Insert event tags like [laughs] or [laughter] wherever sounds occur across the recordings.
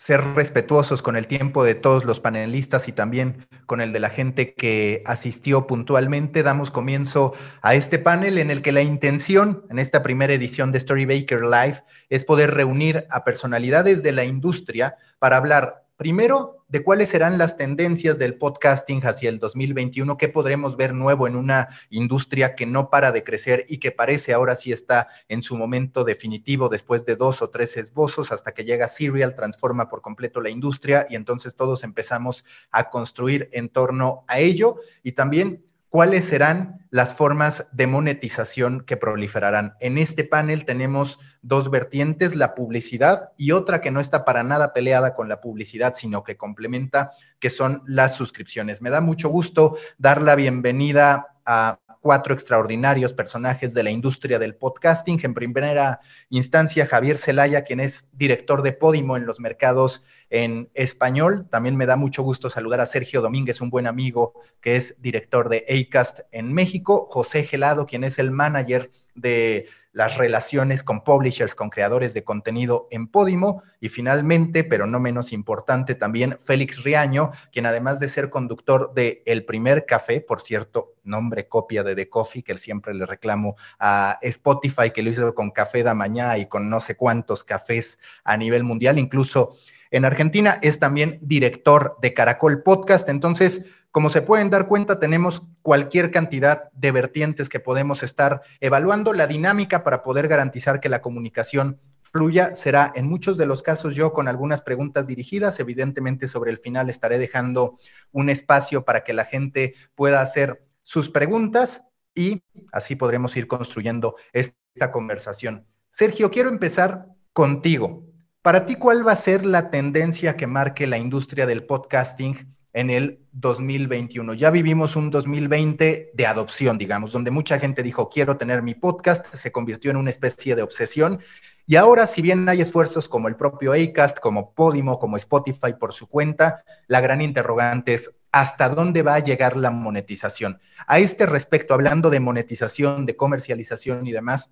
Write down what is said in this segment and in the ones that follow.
ser respetuosos con el tiempo de todos los panelistas y también con el de la gente que asistió puntualmente. Damos comienzo a este panel en el que la intención en esta primera edición de Story Baker Live es poder reunir a personalidades de la industria para hablar Primero, de cuáles serán las tendencias del podcasting hacia el 2021, qué podremos ver nuevo en una industria que no para de crecer y que parece ahora sí está en su momento definitivo después de dos o tres esbozos hasta que llega Serial, transforma por completo la industria y entonces todos empezamos a construir en torno a ello. Y también cuáles serán las formas de monetización que proliferarán. En este panel tenemos dos vertientes, la publicidad y otra que no está para nada peleada con la publicidad, sino que complementa, que son las suscripciones. Me da mucho gusto dar la bienvenida a cuatro extraordinarios personajes de la industria del podcasting. En primera instancia, Javier Celaya, quien es director de Podimo en los mercados en español. También me da mucho gusto saludar a Sergio Domínguez, un buen amigo que es director de ACAST en México, José Gelado, quien es el manager de las relaciones con publishers, con creadores de contenido en Podimo. Y finalmente, pero no menos importante, también Félix Riaño, quien además de ser conductor de El Primer Café, por cierto, nombre copia de The Coffee, que siempre le reclamo a Spotify, que lo hizo con Café da Mañana y con no sé cuántos cafés a nivel mundial, incluso en Argentina, es también director de Caracol Podcast. Entonces, como se pueden dar cuenta, tenemos cualquier cantidad de vertientes que podemos estar evaluando. La dinámica para poder garantizar que la comunicación fluya será en muchos de los casos yo con algunas preguntas dirigidas. Evidentemente, sobre el final estaré dejando un espacio para que la gente pueda hacer sus preguntas y así podremos ir construyendo esta conversación. Sergio, quiero empezar contigo. Para ti, ¿cuál va a ser la tendencia que marque la industria del podcasting en el 2021? Ya vivimos un 2020 de adopción, digamos, donde mucha gente dijo, quiero tener mi podcast, se convirtió en una especie de obsesión. Y ahora, si bien hay esfuerzos como el propio Acast, como Podimo, como Spotify por su cuenta, la gran interrogante es hasta dónde va a llegar la monetización. A este respecto, hablando de monetización, de comercialización y demás,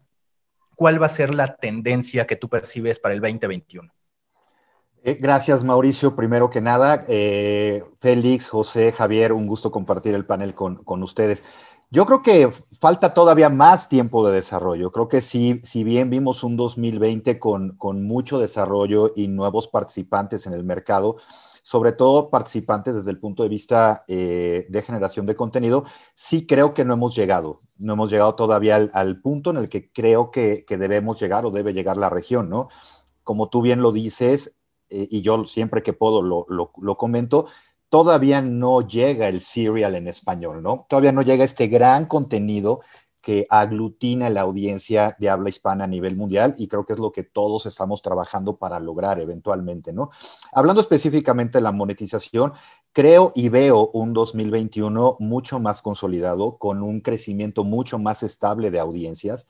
¿cuál va a ser la tendencia que tú percibes para el 2021? Eh, gracias, Mauricio. Primero que nada, eh, Félix, José, Javier, un gusto compartir el panel con, ustedes. Yo creo que falta todavía más tiempo de desarrollo. Creo que sí, si bien vimos un 2020 con, con mucho desarrollo y nuevos participantes en el mercado, sobre todo participantes desde el punto de vista eh, de generación de contenido, sí creo que no hemos llegado, no hemos llegado todavía al, punto en el que creo que, debemos llegar o debe llegar la región, ¿no? Como tú bien lo dices, eh, y yo siempre que puedo lo, lo, comento, todavía no llega el serial en español, ¿no? Todavía no llega este gran contenido que aglutina la audiencia de habla hispana a nivel mundial y creo que es lo que todos estamos trabajando para lograr eventualmente, ¿no? Hablando específicamente de la monetización, creo y veo un 2021 mucho más consolidado, con un crecimiento mucho más estable de audiencias.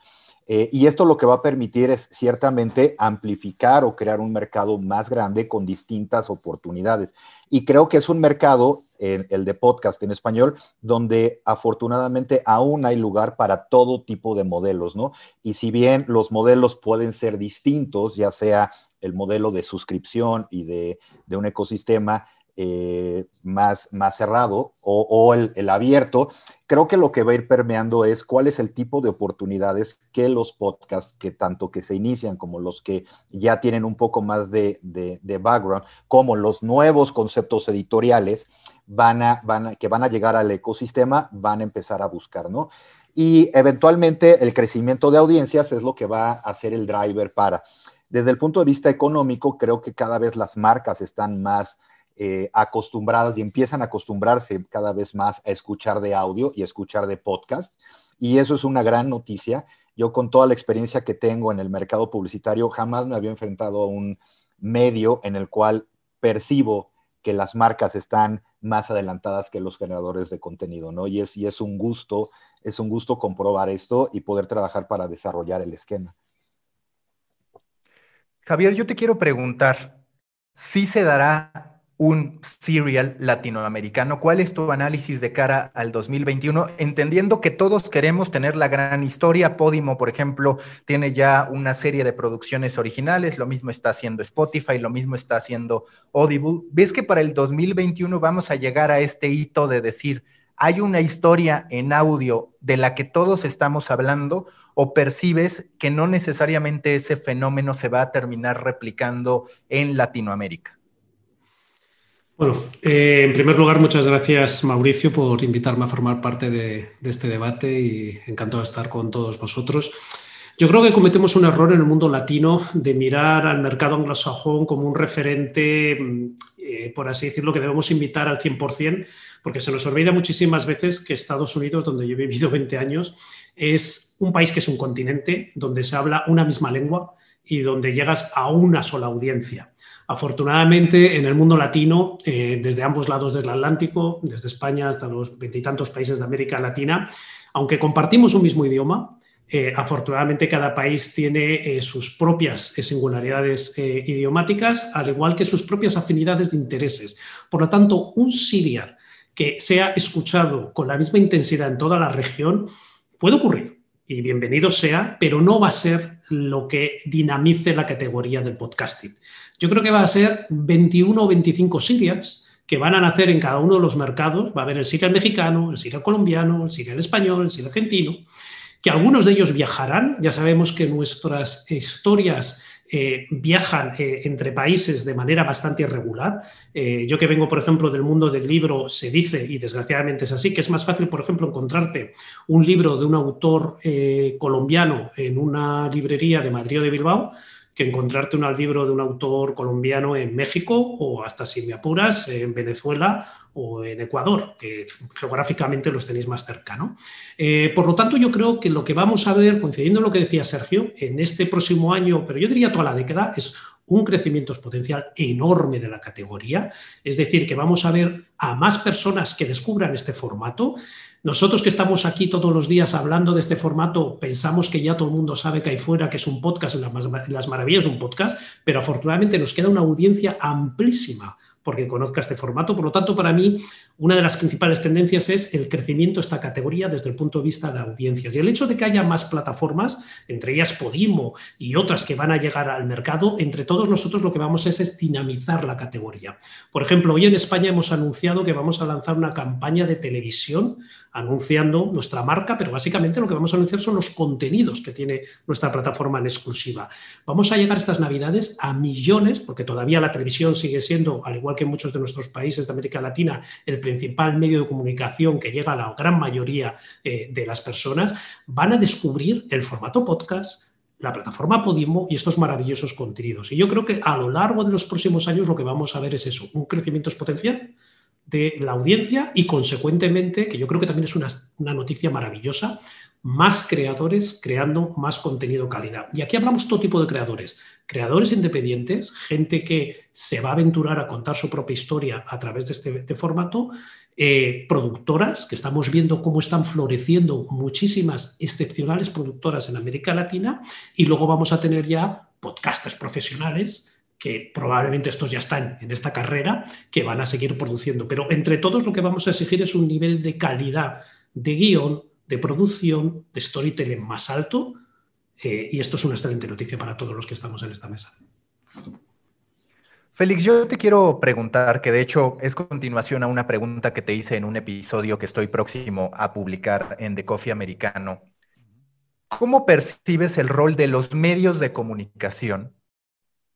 Eh, y esto lo que va a permitir es ciertamente amplificar o crear un mercado más grande con distintas oportunidades. Y creo que es un mercado el de podcast en español, donde afortunadamente aún hay lugar para todo tipo de modelos, ¿no? Y si bien los modelos pueden ser distintos, ya sea el modelo de suscripción y de, un ecosistema eh, más, más cerrado o, el, el, abierto, creo que lo que va a ir permeando es cuál es el tipo de oportunidades que los podcasts, que tanto que se inician como los que ya tienen un poco más de, de, background, como los nuevos conceptos editoriales, van a, van que van a llegar al ecosistema, van a empezar a buscar, ¿no? Y eventualmente el crecimiento de audiencias es lo que va a ser el driver para. Desde el punto de vista económico, creo que cada vez las marcas están más eh, acostumbradas y empiezan a acostumbrarse cada vez más a escuchar de audio y escuchar de podcast. Y eso es una gran noticia. Yo con toda la experiencia que tengo en el mercado publicitario, jamás me había enfrentado a un medio en el cual percibo que las marcas están más adelantadas que los generadores de contenido, ¿no? Y es, y es un gusto, es un gusto comprobar esto y poder trabajar para desarrollar el esquema. Javier, yo te quiero preguntar, ¿si se dará un serial latinoamericano. ¿Cuál es tu análisis de cara al 2021? Entendiendo que todos queremos tener la gran historia. Podimo, por ejemplo, tiene ya una serie de producciones originales. Lo mismo está haciendo Spotify, lo mismo está haciendo Audible. ¿Ves que para el 2021 vamos a llegar a este hito de decir, hay una historia en audio de la que todos estamos hablando o percibes que no necesariamente ese fenómeno se va a terminar replicando en Latinoamérica? Bueno, eh, en primer lugar, muchas gracias Mauricio por invitarme a formar parte de, este debate y encantado de estar con todos vosotros. Yo creo que cometemos un error en el mundo latino de mirar al mercado anglosajón como un referente, mm, eh, por así decirlo, que debemos invitar al 100%, porque se nos olvida muchísimas veces que Estados Unidos, donde yo he vivido [laughs] 20 años, es un país que es un continente donde se habla una misma lengua y donde llegas a una sola audiencia. Afortunadamente, en el mundo latino, eh, desde ambos lados del Atlántico, desde España hasta los veintitantos países de América Latina, aunque compartimos un mismo idioma, eh, afortunadamente cada país tiene eh, sus propias singularidades idiomáticas, al igual que sus propias afinidades de intereses. Por lo tanto, un serial que sea escuchado con la misma intensidad en toda la región puede ocurrir y bienvenido sea, pero no va a ser lo que dinamice la categoría del podcasting. Yo creo que va a ser 21 o 25 serials que van a nacer en cada uno de los mercados. Va a haber el serial mexicano, el serial colombiano, el serial español, el serial argentino, que algunos de ellos viajarán. Ya sabemos que nuestras historias eh, viajan eh, entre países de manera bastante irregular. Eh, yo que vengo, por ejemplo, del mundo del libro, se dice, y desgraciadamente es así, que es más fácil, por ejemplo, encontrarte un libro de un autor colombiano en una librería de Madrid o de Bilbao que encontrarte un libro de un autor colombiano en México o hasta si me apuras en Venezuela o en Ecuador, que geográficamente los tenéis más cerca. Eh, por lo tanto, yo creo que lo que vamos a ver, coincidiendo con lo que decía Sergio, en este próximo año, pero yo diría toda la década, es un crecimiento exponencial enorme de la categoría. Es decir, que vamos a ver a más personas que descubran este formato. Nosotros que estamos aquí todos los días hablando de este formato, pensamos que ya todo el mundo sabe que hay fuera, que es un podcast, las maravillas de un podcast, pero afortunadamente nos queda una audiencia amplísima porque conozca este formato. Por lo tanto, para mí, una de las principales tendencias es el crecimiento de esta categoría desde el punto de vista de audiencias. Y el hecho de que haya más plataformas, entre ellas Podimo y otras que van a llegar al mercado, entre todos nosotros lo que vamos es, es dinamizar la categoría. Por ejemplo, hoy en España hemos anunciado que vamos a lanzar una campaña de televisión anunciando nuestra marca, pero básicamente lo que vamos a anunciar son los contenidos que tiene nuestra plataforma en exclusiva. Vamos a llegar estas navidades a millones, porque todavía la televisión sigue siendo, al igual que en muchos de nuestros países de América Latina, el principal medio de comunicación que llega a la gran mayoría eh, de las personas, van a descubrir el formato podcast, la plataforma Podimo y estos maravillosos contenidos. Y yo creo que a lo largo de los próximos años lo que vamos a ver es eso, un crecimiento exponencial de la audiencia y consecuentemente, que yo creo que también es una, una noticia maravillosa, más creadores creando más contenido calidad. Y aquí hablamos todo tipo de creadores. Creadores independientes, gente que se va a aventurar a contar su propia historia a través de este formato, eh, productoras, que estamos viendo cómo están floreciendo muchísimas excepcionales productoras en América Latina, y luego vamos a tener ya podcasters profesionales que probablemente estos ya están en esta carrera, que van a seguir produciendo. Pero entre todos lo que vamos a exigir es un nivel de calidad de guion, de producción, de storytelling más alto. Eh, y esto es una excelente noticia para todos los que estamos en esta mesa. Félix, yo te quiero preguntar, que de hecho es continuación a una pregunta que te hice en un episodio que estoy próximo a publicar en The Coffee Americano. ¿Cómo percibes el rol de los medios de comunicación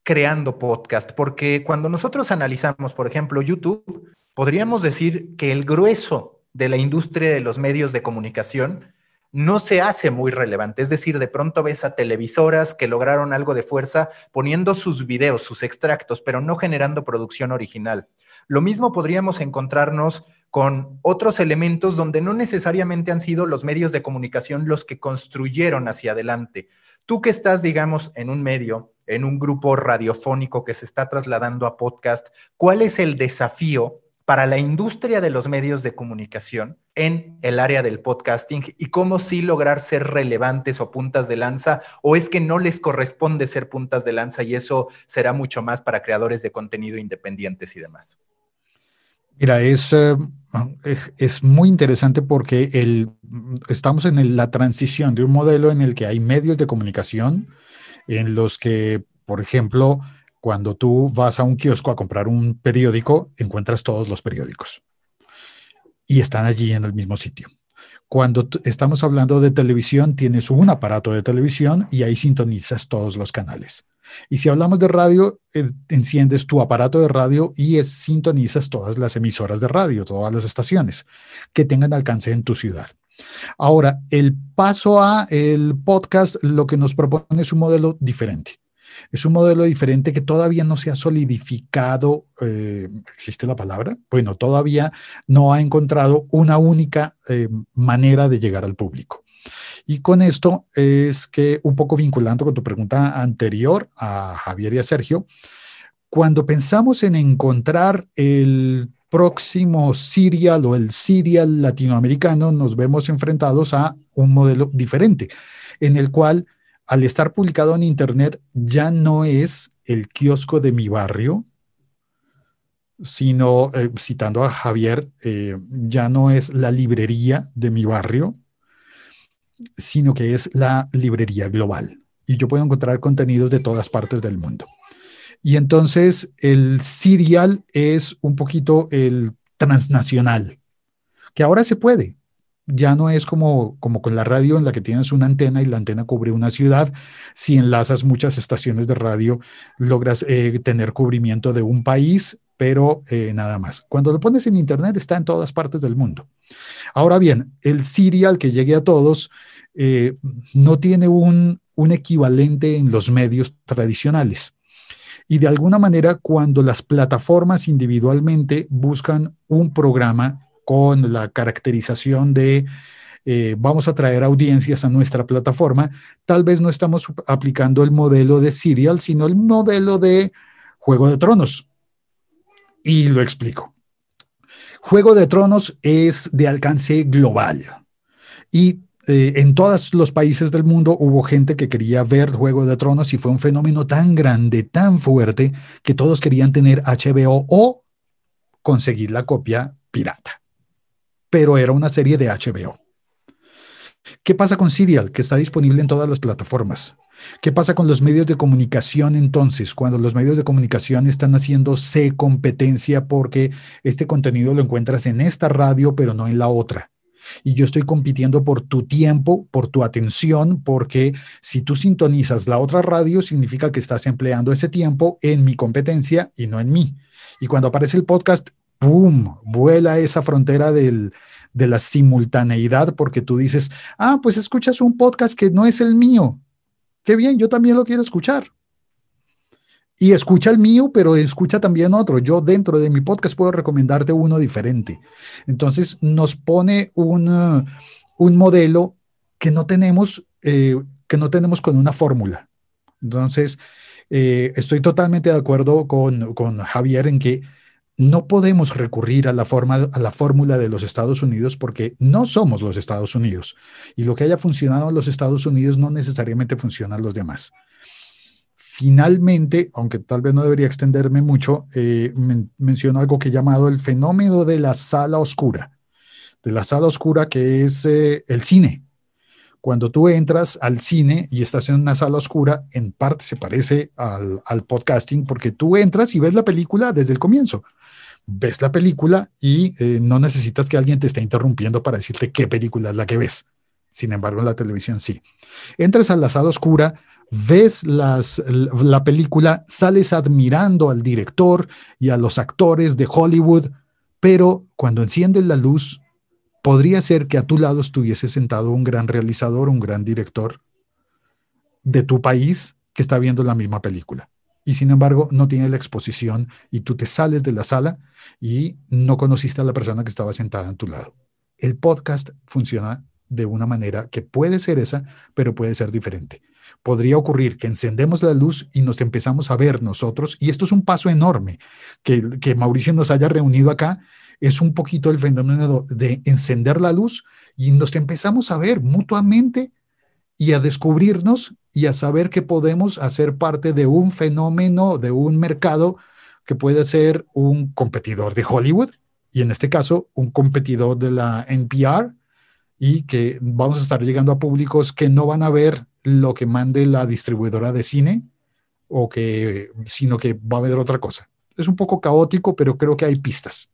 creando podcast, porque cuando nosotros analizamos, por ejemplo, YouTube, podríamos decir que el grueso de la industria de los medios de comunicación no se hace muy relevante. Es decir, de pronto ves a televisoras que lograron algo de fuerza poniendo sus videos, sus extractos, pero no generando producción original. Lo mismo podríamos encontrarnos con otros elementos donde no necesariamente han sido los medios de comunicación los que construyeron hacia adelante. Tú que estás, digamos, en un medio en un grupo radiofónico que se está trasladando a podcast, ¿cuál es el desafío para la industria de los medios de comunicación en el área del podcasting y cómo sí lograr ser relevantes o puntas de lanza o es que no les corresponde ser puntas de lanza y eso será mucho más para creadores de contenido independientes y demás. Mira, es, eh, es muy interesante porque el, estamos en la transición de un modelo en el que hay medios de comunicación en los que, por ejemplo, cuando tú vas a un kiosco a comprar un periódico, encuentras todos los periódicos y están allí en el mismo sitio. Cuando estamos hablando de televisión, tienes un aparato de televisión y ahí sintonizas todos los canales. Y si hablamos de radio, eh, enciendes tu aparato de radio y sintonizas todas las emisoras de radio, todas las estaciones que tengan alcance en tu ciudad. Ahora, el paso a el podcast lo que nos propone es un modelo diferente. Es un modelo diferente que todavía no se ha solidificado, eh, ¿existe la palabra? Bueno, todavía no ha encontrado una única eh, manera de llegar al público. Y con esto es que, un poco vinculando con tu pregunta anterior a Javier y a Sergio, cuando pensamos en encontrar el próximo serial o el serial latinoamericano, nos vemos enfrentados a un modelo diferente, en el cual al estar publicado en Internet ya no es el kiosco de mi barrio, sino, eh, citando a Javier, eh, ya no es la librería de mi barrio, sino que es la librería global. Y yo puedo encontrar contenidos de todas partes del mundo. Y entonces el serial es un poquito el transnacional, que ahora se puede ya no es como, como con la radio en la que tienes una antena y la antena cubre una ciudad. Si enlazas muchas estaciones de radio, logras eh, tener cubrimiento de un país, pero eh, nada más. Cuando lo pones en Internet está en todas partes del mundo. Ahora bien, el serial que llegue a todos eh, no tiene un, un equivalente en los medios tradicionales. Y de alguna manera, cuando las plataformas individualmente buscan un programa con la caracterización de eh, vamos a traer audiencias a nuestra plataforma, tal vez no estamos aplicando el modelo de serial, sino el modelo de Juego de Tronos. Y lo explico. Juego de Tronos es de alcance global y eh, en todos los países del mundo hubo gente que quería ver Juego de Tronos y fue un fenómeno tan grande, tan fuerte, que todos querían tener HBO o conseguir la copia pirata pero era una serie de HBO. ¿Qué pasa con Serial, que está disponible en todas las plataformas? ¿Qué pasa con los medios de comunicación entonces, cuando los medios de comunicación están haciéndose competencia porque este contenido lo encuentras en esta radio, pero no en la otra? Y yo estoy compitiendo por tu tiempo, por tu atención, porque si tú sintonizas la otra radio, significa que estás empleando ese tiempo en mi competencia y no en mí. Y cuando aparece el podcast, ¡pum!, vuela esa frontera de la simultaneidad porque tú dices, ah, pues escuchas un podcast que no es el mío. Qué bien, yo también lo quiero escuchar. Y escucha el mío, pero escucha también otro. Yo dentro de mi podcast puedo recomendarte uno diferente. Entonces nos pone un, uh, modelo que no tenemos, eh, que no tenemos con una fórmula. Entonces, eh, estoy totalmente de acuerdo con Javier en que no podemos recurrir a la, forma, a la fórmula de los Estados Unidos porque no somos los Estados Unidos. Y lo que haya funcionado en los Estados Unidos no necesariamente funciona en los demás. Finalmente, aunque tal vez no debería extenderme mucho, eh, menciono algo que he llamado el fenómeno de la sala oscura. De la sala oscura que es eh, el cine. Cuando tú entras al cine y estás en una sala oscura, en parte se parece al, al podcasting porque tú entras y ves la película desde el comienzo ves la película y eh, no necesitas que alguien te esté interrumpiendo para decirte qué película es la que ves. Sin embargo, en la televisión sí. Entras a la sala oscura, ves la película, sales admirando al director y a los actores de Hollywood, pero cuando enciendes la luz, podría ser que a tu lado estuviese sentado un gran realizador, un gran director de tu país que está viendo la misma película y sin embargo no tiene la exposición y tú te sales de la sala y no conociste a la persona que estaba sentada a tu lado. El podcast funciona de una manera que puede ser esa, pero puede ser diferente. podría ocurrir que encendemos la luz y nos empezamos a ver nosotros, y esto es un paso enorme, que, que Mauricio nos haya reunido acá, es un poquito el fenómeno de encender la luz y nos empezamos a ver mutuamente y a descubrirnos y a saber que podemos hacer parte de un fenómeno, de un mercado que puede ser un competidor de Hollywood y en este caso un competidor de la NPR y que vamos a estar llegando a públicos que no van a ver lo que mande la distribuidora de cine o que sino que va a ver otra cosa. Es un poco caótico, pero creo que hay pistas.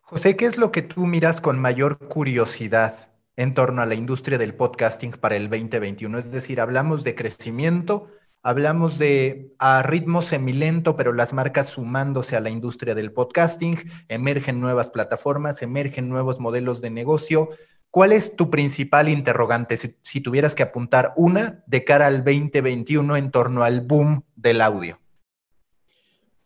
José, ¿qué es lo que tú miras con mayor curiosidad en torno a la industria del podcasting para el 2021? Es decir, hablamos de crecimiento, hablamos de a ritmo semilento, pero las marcas sumándose a la industria del podcasting, emergen nuevas plataformas, emergen nuevos modelos de negocio. ¿Cuál es tu principal interrogante si, si tuvieras que apuntar una de cara al 2021 en torno al boom del audio?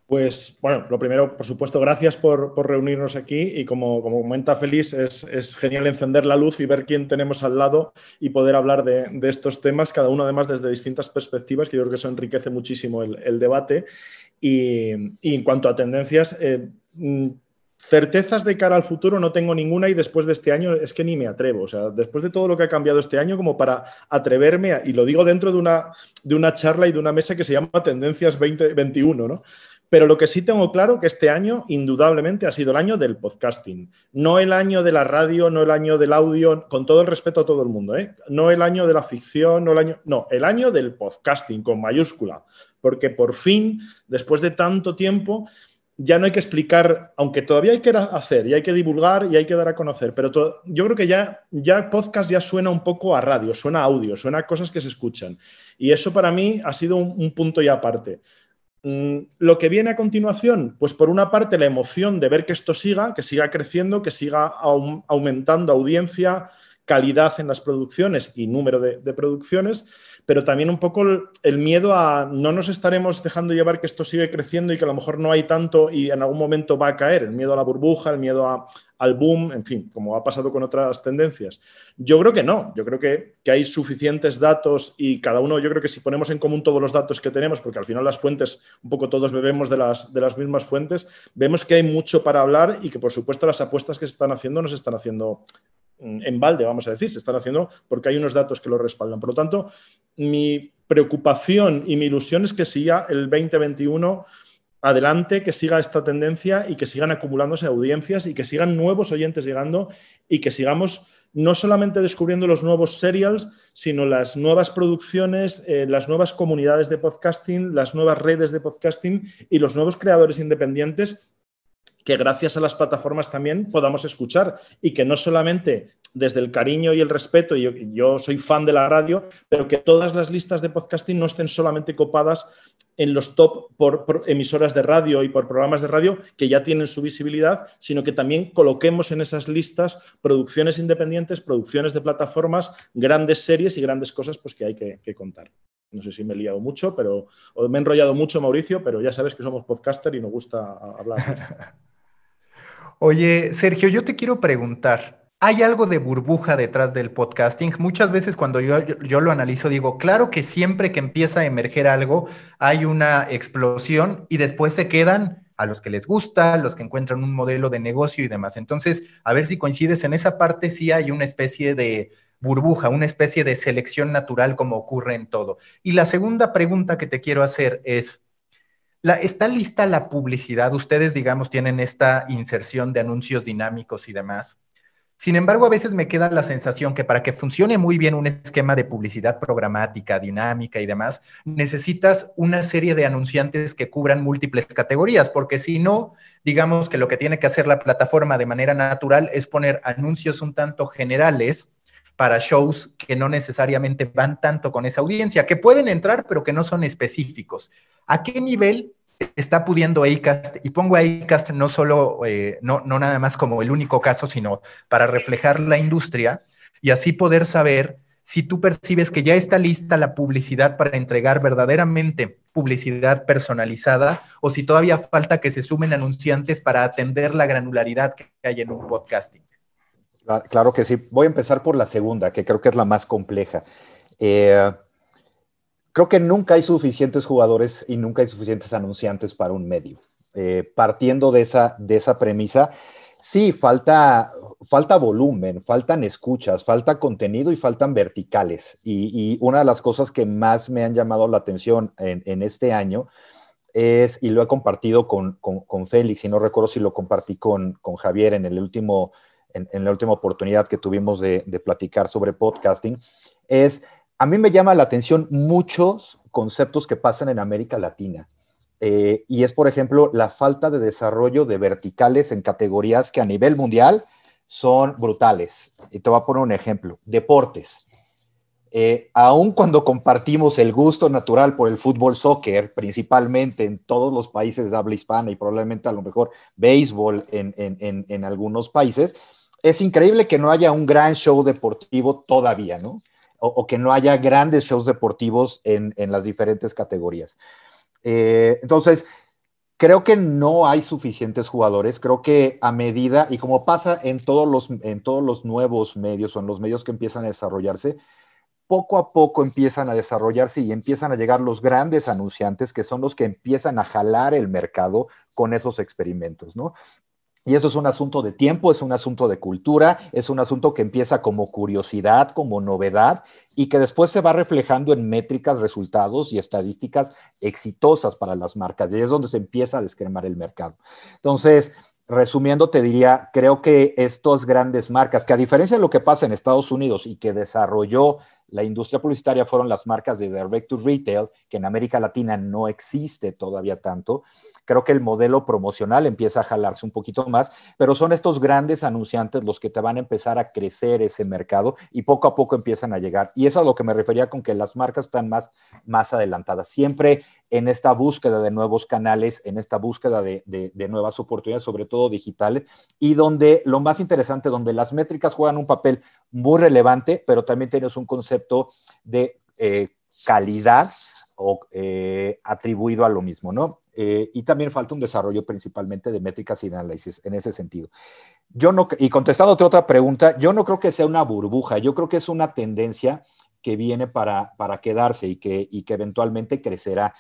Pues bueno, lo primero, por supuesto, gracias por, reunirnos aquí y como, como comenta Félix, es, genial encender la luz y ver quién tenemos al lado y poder hablar de, estos temas, cada uno además desde distintas perspectivas, que yo creo que eso enriquece muchísimo el, debate. Y, en cuanto a tendencias, eh, mm, certezas de cara al futuro no tengo ninguna y después de este año es que ni me atrevo. O sea, después de todo lo que ha cambiado este año, como para atreverme, y lo digo dentro de una, de una charla y de una mesa que se llama Tendencias 2021, ¿no? Pero lo que sí tengo claro que este año indudablemente ha sido el año del podcasting, no el año de la radio, no el año del audio, con todo el respeto a todo el mundo, ¿eh? no el año de la ficción, no el año, no, el año del podcasting con mayúscula, porque por fin, después de tanto tiempo, ya no hay que explicar, aunque todavía hay que hacer y hay que divulgar y hay que dar a conocer, pero yo creo que ya, ya podcast ya suena un poco a radio, suena a audio, suena a cosas que se escuchan. Y eso para mí ha sido un, punto ya aparte. Mm, lo que viene a continuación, pues por una parte la emoción de ver que esto siga, que siga creciendo, que siga aumentando audiencia, calidad en las producciones y número de, producciones, pero también un poco el, miedo a no nos estaremos dejando llevar que esto sigue creciendo y que a lo mejor no hay tanto y en algún momento va a caer, el miedo a la burbuja, el miedo a, al boom, en fin, como ha pasado con otras tendencias. Yo creo que no, yo creo que, hay suficientes datos y cada uno, yo creo que si ponemos en común todos los datos que tenemos, porque al final las fuentes, un poco todos bebemos de las, de las mismas fuentes, vemos que hay mucho para hablar y que por supuesto las apuestas que se están haciendo no se están haciendo en balde, vamos a decir, se están haciendo porque hay unos datos que lo respaldan. Por lo tanto, mi preocupación y mi ilusión es que siga el 2021 adelante, que siga esta tendencia y que sigan acumulándose audiencias y que sigan nuevos oyentes llegando y que sigamos no solamente descubriendo los nuevos serials, sino las nuevas producciones, eh, las nuevas comunidades de podcasting, las nuevas redes de podcasting y los nuevos creadores independientes que gracias a las plataformas también podamos escuchar y que no solamente desde el cariño y el respeto, y yo, soy fan de la radio, pero que todas las listas de podcasting no estén solamente copadas en los top por, emisoras de radio y por programas de radio que ya tienen su visibilidad, sino que también coloquemos en esas listas producciones independientes, producciones de plataformas, grandes series y grandes cosas pues, que hay que, que contar. No sé si me he liado mucho, pero o me he enrollado mucho, Mauricio, pero ya sabes que somos podcaster y nos gusta hablar. [laughs] Oye, Sergio, yo te quiero preguntar, ¿hay algo de burbuja detrás del podcasting? Muchas veces cuando yo, yo, lo analizo digo, claro que siempre que empieza a emerger algo hay una explosión y después se quedan a los que les gusta, a los que encuentran un modelo de negocio y demás. Entonces, a ver si coincides en esa parte, sí hay una especie de burbuja, una especie de selección natural como ocurre en todo. Y la segunda pregunta que te quiero hacer es, ¿Está lista la publicidad? Ustedes, digamos, tienen esta inserción de anuncios dinámicos y demás. Sin embargo, a veces me queda la sensación que para que funcione muy bien un esquema de publicidad programática, dinámica y demás, necesitas una serie de anunciantes que cubran múltiples categorías, porque si no, digamos que lo que tiene que hacer la plataforma de manera natural es poner anuncios un tanto generales para shows que no necesariamente van tanto con esa audiencia, que pueden entrar, pero que no son específicos. ¿A qué nivel está pudiendo ACAST? Y pongo a no solo, eh, no, no nada más como el único caso, sino para reflejar la industria y así poder saber si tú percibes que ya está lista la publicidad para entregar verdaderamente publicidad personalizada o si todavía falta que se sumen anunciantes para atender la granularidad que hay en un podcasting. Claro que sí. Voy a empezar por la segunda, que creo que es la más compleja. Eh, creo que nunca hay suficientes jugadores y nunca hay suficientes anunciantes para un medio. Eh, partiendo de esa, de esa premisa, sí, falta, falta volumen, faltan escuchas, falta contenido y faltan verticales. Y, una de las cosas que más me han llamado la atención en, este año es, y lo he compartido con, con, Félix, y no recuerdo si lo compartí con, con Javier en, el último, en, la última oportunidad que tuvimos de, de platicar sobre podcasting, es, a mí me llama la atención muchos conceptos que pasan en América Latina. Eh, y es, por ejemplo, la falta de desarrollo de verticales en categorías que a nivel mundial son brutales. Y te voy a poner un ejemplo. Deportes. Eh, aun cuando compartimos el gusto natural por el fútbol soccer, principalmente en todos los países de habla hispana y probablemente a lo mejor béisbol en, algunos países, es increíble que no haya un gran show deportivo todavía, ¿no? O, que no haya grandes shows deportivos en, las diferentes categorías. Eh, entonces, creo que no hay suficientes jugadores. Creo que a medida, y como pasa en todos los, en todos los nuevos medios o en los medios que empiezan a desarrollarse, poco a poco empiezan a desarrollarse y empiezan a llegar los grandes anunciantes que son los que empiezan a jalar el mercado con esos experimentos, ¿no? Y eso es un asunto de tiempo, es un asunto de cultura, es un asunto que empieza como curiosidad, como novedad y que después se va reflejando en métricas, resultados y estadísticas exitosas para las marcas. Y es donde se empieza a descremar el mercado. Entonces, resumiendo, te diría, creo que estas grandes marcas, que a diferencia de lo que pasa en Estados Unidos y que desarrolló la industria publicitaria fueron las marcas de direct to retail, que en América Latina no existe todavía tanto. Creo que el modelo promocional empieza a jalarse un poquito más, pero son estos grandes anunciantes los que te van a empezar a crecer ese mercado y poco a poco empiezan a llegar. Y eso es a lo que me refería con que las marcas están más, más adelantadas. Siempre en esta búsqueda de nuevos canales, en esta búsqueda de, de, nuevas oportunidades, sobre todo digitales, y donde lo más interesante, donde las métricas juegan un papel muy relevante, pero también tienes un concepto de eh, calidad o eh, atribuido a lo mismo, ¿no? Eh, y también falta un desarrollo principalmente de métricas y análisis en ese sentido. Yo no, y contestando a otra pregunta, yo no creo que sea una burbuja, yo creo que es una tendencia que viene para, para quedarse y que, y que eventualmente crecerá.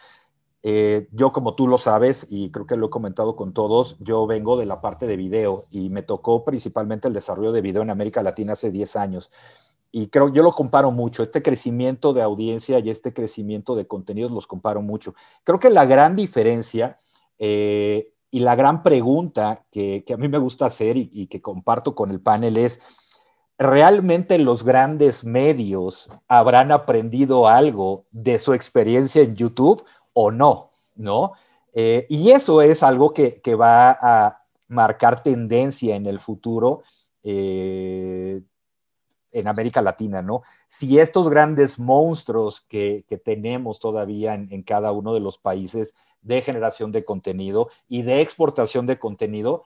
Eh, yo, como tú lo sabes, y creo que lo he comentado con todos, yo vengo de la parte de video y me tocó principalmente el desarrollo de video en América Latina hace 10 años. Y creo, yo lo comparo mucho, este crecimiento de audiencia y este crecimiento de contenidos los comparo mucho. Creo que la gran diferencia eh, y la gran pregunta que, a mí me gusta hacer y que comparto con el panel es, ¿realmente los grandes medios habrán aprendido algo de su experiencia en YouTube o no? ¿No? Eh, y eso es algo que, va a marcar tendencia en el futuro eh, en América Latina, ¿no? Si estos grandes monstruos que, tenemos todavía en, cada uno de los países de generación de contenido y de exportación de contenido,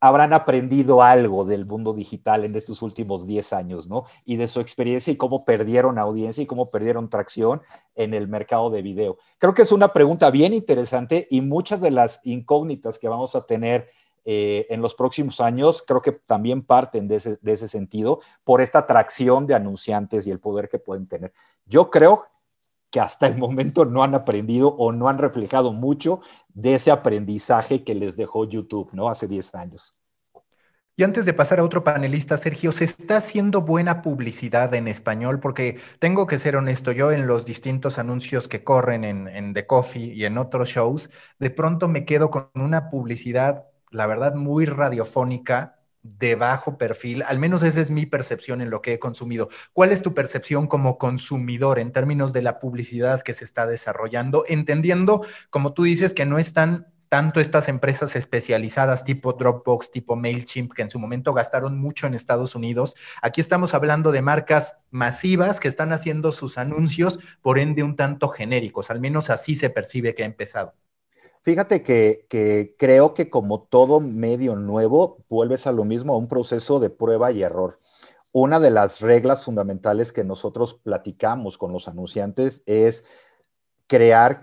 habrán aprendido algo del mundo digital en estos últimos 10 años, ¿no? Y de su experiencia y cómo perdieron audiencia y cómo perdieron tracción en el mercado de video. Creo que es una pregunta bien interesante y muchas de las incógnitas que vamos a tener eh, en los próximos años creo que también parten de ese, sentido por esta atracción de anunciantes y el poder que pueden tener. Yo creo que hasta el momento no han aprendido o no han reflejado mucho de ese aprendizaje que les dejó YouTube, ¿no? Hace 10 años. Y antes de pasar a otro panelista, Sergio, ¿se está haciendo buena publicidad en español? Porque tengo que ser honesto, yo en los distintos anuncios que corren en, en The Coffee y en otros shows, de pronto me quedo con una publicidad, la verdad, muy radiofónica, de bajo perfil, al menos esa es mi percepción en lo que he consumido. ¿Cuál es tu percepción como consumidor en términos de la publicidad que se está desarrollando? Entendiendo, como tú dices, que no están tanto estas empresas especializadas tipo Dropbox, tipo MailChimp, que en su momento gastaron mucho en Estados Unidos. Aquí estamos hablando de marcas masivas que están haciendo sus anuncios, por ende un tanto genéricos, al menos así se percibe que ha empezado. Fíjate que, creo que como todo medio nuevo, vuelves a lo mismo, a un proceso de prueba y error. Una de las reglas fundamentales que nosotros platicamos con los anunciantes es crear,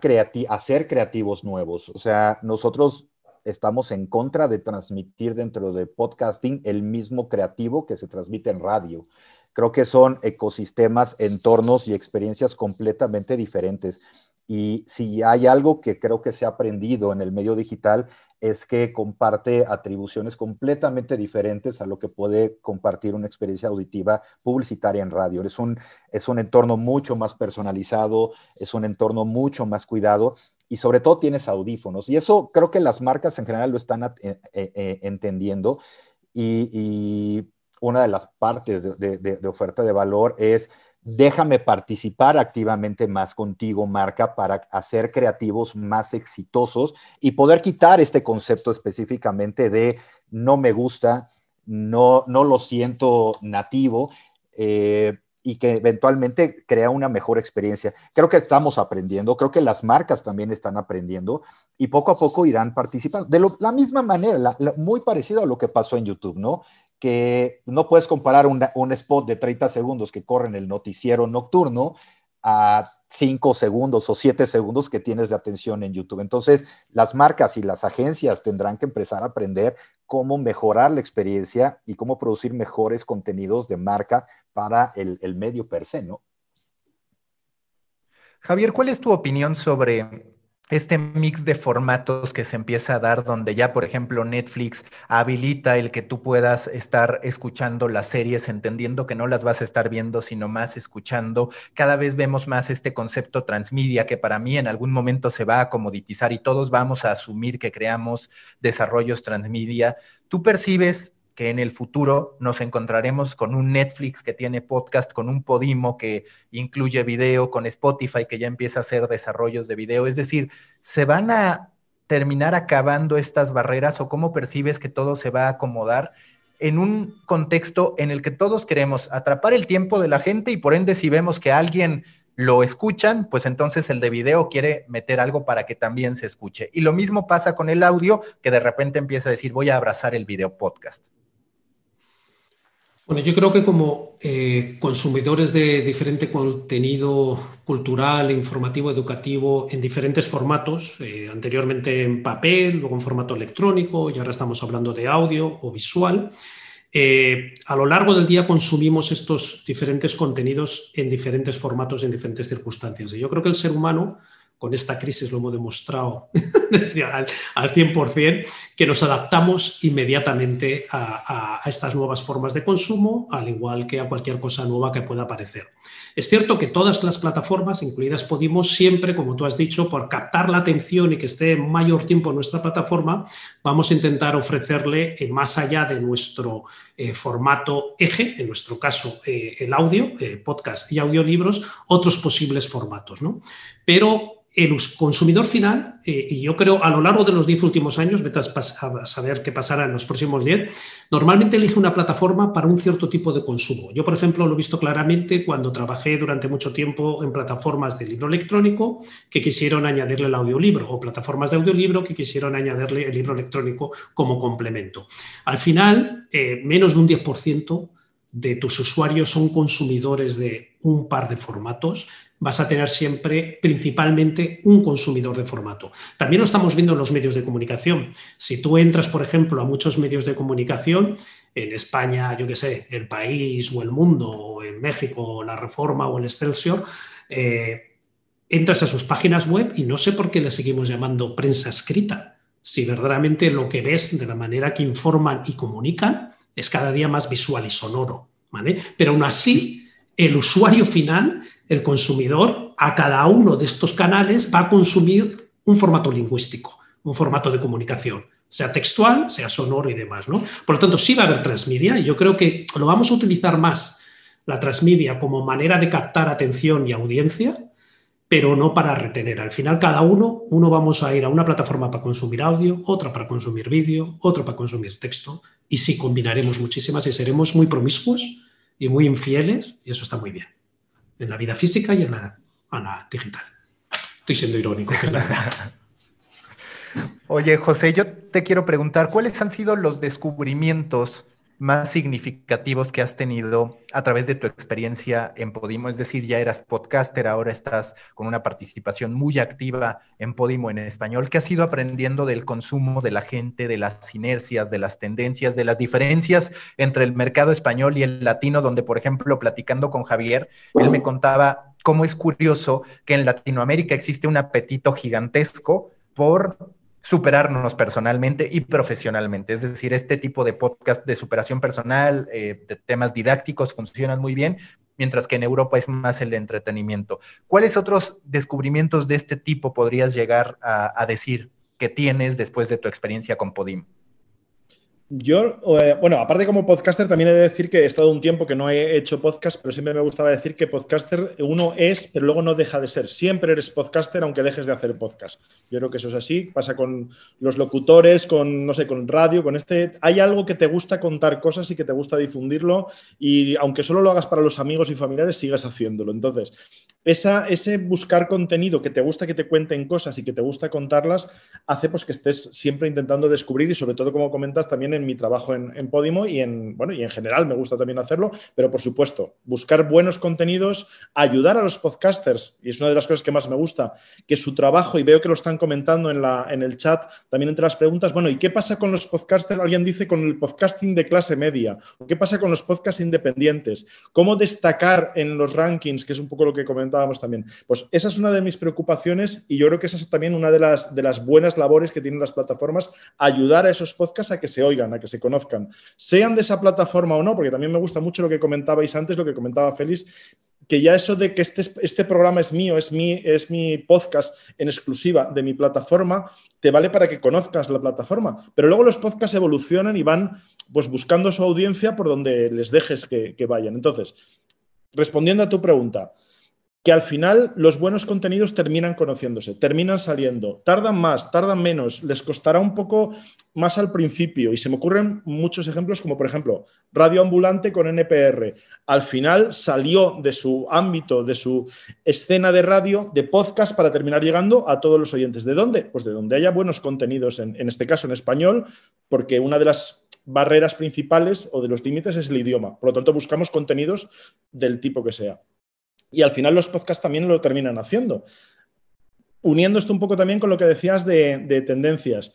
hacer creativos nuevos. O sea, nosotros estamos en contra de transmitir dentro de podcasting el mismo creativo que se transmite en radio. Creo que son ecosistemas, entornos y experiencias completamente diferentes. Y si hay algo que creo que se ha aprendido en el medio digital es que comparte atribuciones completamente diferentes a lo que puede compartir una experiencia auditiva publicitaria en radio. Es un, es un entorno mucho más personalizado, es un entorno mucho más cuidado y sobre todo tienes audífonos. Y eso creo que las marcas en general lo están eh, eh, eh, entendiendo. Y, una de las partes de oferta de valor es déjame participar activamente más contigo, marca, para hacer creativos más exitosos y poder quitar este concepto específicamente de no me gusta, no, no lo siento nativo. Eh, y que eventualmente crea una mejor experiencia. Creo que estamos aprendiendo, creo que las marcas también están aprendiendo y poco a poco irán participando. De la misma manera, muy parecido a lo que pasó en YouTube, ¿no? Que no puedes comparar un spot de 30 segundos que corre en el noticiero nocturno a 5 segundos o 7 segundos que tienes de atención en YouTube. Entonces, las marcas y las agencias tendrán que empezar a aprender cómo mejorar la experiencia y cómo producir mejores contenidos de marca para el, el medio per se, ¿no? Javier, ¿cuál es tu opinión sobre este mix de formatos que se empieza a dar, donde ya, por ejemplo, Netflix habilita el que tú puedas estar escuchando las series, entendiendo que no las vas a estar viendo, sino más escuchando. Cada vez vemos más este concepto transmedia que para mí en algún momento se va a comoditizar y todos vamos a asumir que creamos desarrollos transmedia. ¿Tú percibes que en el futuro nos encontraremos con un Netflix que tiene podcast, con un Podimo que incluye video, con Spotify que ya empieza a hacer desarrollos de video. Es decir, ¿se van a terminar acabando estas barreras o cómo percibes que todo se va a acomodar en un contexto en el que todos queremos atrapar el tiempo de la gente y por ende si vemos que alguien lo escuchan, pues entonces el de video quiere meter algo para que también se escuche. Y lo mismo pasa con el audio, que de repente empieza a decir, voy a abrazar el video podcast. Bueno, yo creo que como eh, consumidores de diferente contenido cultural, informativo, educativo, en diferentes formatos, eh, anteriormente en papel, luego en formato electrónico, y ahora estamos hablando de audio o visual, eh, a lo largo del día consumimos estos diferentes contenidos en diferentes formatos, en diferentes circunstancias. Y yo creo que el ser humano con esta crisis lo hemos demostrado [laughs] al, 100%, que nos adaptamos inmediatamente a, estas nuevas formas de consumo, al igual que a cualquier cosa nueva que pueda aparecer. Es cierto que todas las plataformas, incluidas Podimos, siempre, como tú has dicho, por captar la atención y que esté mayor tiempo en nuestra plataforma, vamos a intentar ofrecerle, eh, más allá de nuestro eh, formato eje, en nuestro caso eh, el audio, podcast y audiolibros, otros posibles formatos. ¿no? Pero el consumidor final, eh, y yo creo a lo largo de los 10 últimos años, vete a saber qué pasará en los próximos 10, normalmente elige una plataforma para un cierto tipo de consumo. Yo, por ejemplo, lo he visto claramente cuando trabajé durante mucho tiempo en plataformas de libro electrónico que quisieron añadirle el audiolibro o plataformas de audiolibro que quisieron añadirle el libro electrónico como complemento. Al final, eh, menos de un 10% de tus usuarios son consumidores de un par de formatos vas a tener siempre principalmente un consumidor de formato. También lo estamos viendo en los medios de comunicación. Si tú entras, por ejemplo, a muchos medios de comunicación, en España, yo qué sé, El País o El Mundo, o en México, La Reforma o el Excelsior, eh, entras a sus páginas web y no sé por qué le seguimos llamando prensa escrita. Si verdaderamente lo que ves de la manera que informan y comunican es cada día más visual y sonoro. ¿vale? Pero aún así, el usuario final el consumidor a cada uno de estos canales va a consumir un formato lingüístico, un formato de comunicación, sea textual, sea sonoro y demás. ¿no? Por lo tanto, sí va a haber transmedia y yo creo que lo vamos a utilizar más la transmedia como manera de captar atención y audiencia, pero no para retener. Al final, cada uno, uno vamos a ir a una plataforma para consumir audio, otra para consumir vídeo, otro para consumir texto, y sí combinaremos muchísimas y seremos muy promiscuos y muy infieles, y eso está muy bien en la vida física y en la, digital. Estoy siendo irónico, que es la verdad. [laughs] Oye, José, yo te quiero preguntar, ¿cuáles han sido los descubrimientos más significativos que has tenido a través de tu experiencia en Podimo? Es decir, ya eras podcaster, ahora estás con una participación muy activa en Podimo en español. ¿Qué has ido aprendiendo del consumo de la gente, de las inercias, de las tendencias, de las diferencias entre el mercado español y el latino? Donde, por ejemplo, platicando con Javier, él me contaba cómo es curioso que en Latinoamérica existe un apetito gigantesco por superarnos personalmente y profesionalmente. Es decir, este tipo de podcast de superación personal, eh, de temas didácticos funcionan muy bien, mientras que en Europa es más el entretenimiento. ¿Cuáles otros descubrimientos de este tipo podrías llegar a, a decir que tienes después de tu experiencia con Podim? Yo, eh, bueno, aparte como podcaster, también he de decir que he estado un tiempo que no he hecho podcast, pero siempre me gustaba decir que podcaster uno es, pero luego no deja de ser. Siempre eres podcaster, aunque dejes de hacer podcast. Yo creo que eso es así. Pasa con los locutores, con, no sé, con radio, con este. Hay algo que te gusta contar cosas y que te gusta difundirlo, y aunque solo lo hagas para los amigos y familiares, sigues haciéndolo. Entonces, esa, ese buscar contenido que te gusta que te cuenten cosas y que te gusta contarlas, hace pues que estés siempre intentando descubrir y sobre todo, como comentas, también en mi trabajo en, Podimo y en, bueno, y en general me gusta también hacerlo, pero por supuesto, buscar buenos contenidos, ayudar a los podcasters, y es una de las cosas que más me gusta, que su trabajo, y veo que lo están comentando en, la, en el chat, también entre las preguntas, bueno, ¿y qué pasa con los podcasters? Alguien dice con el podcasting de clase media, ¿qué pasa con los podcasts independientes? ¿Cómo destacar en los rankings, que es un poco lo que también? Pues esa es una de mis preocupaciones y yo creo que esa es también una de las, de las buenas labores que tienen las plataformas, ayudar a esos podcasts a que se oigan, a que se conozcan, sean de esa plataforma o no, porque también me gusta mucho lo que comentabais antes, lo que comentaba Félix, que ya eso de que este, este programa es mío, es mi, es mi podcast en exclusiva de mi plataforma, te vale para que conozcas la plataforma. Pero luego los podcasts evolucionan y van pues, buscando su audiencia por donde les dejes que vayan. Entonces, respondiendo a tu pregunta, que al final los buenos contenidos terminan conociéndose, terminan saliendo, tardan más, tardan menos, les costará un poco más al principio y se me ocurren muchos ejemplos como por ejemplo Radio Ambulante con NPR. Al final salió de su ámbito, de su escena de radio, de podcast para terminar llegando a todos los oyentes. ¿De dónde? Pues de donde haya buenos contenidos, en, en este caso en español, porque una de las barreras principales o de los límites es el idioma. Por lo tanto, buscamos contenidos del tipo que sea. Y al final los podcasts también lo terminan haciendo. Uniendo esto un poco también con lo que decías de, tendencias.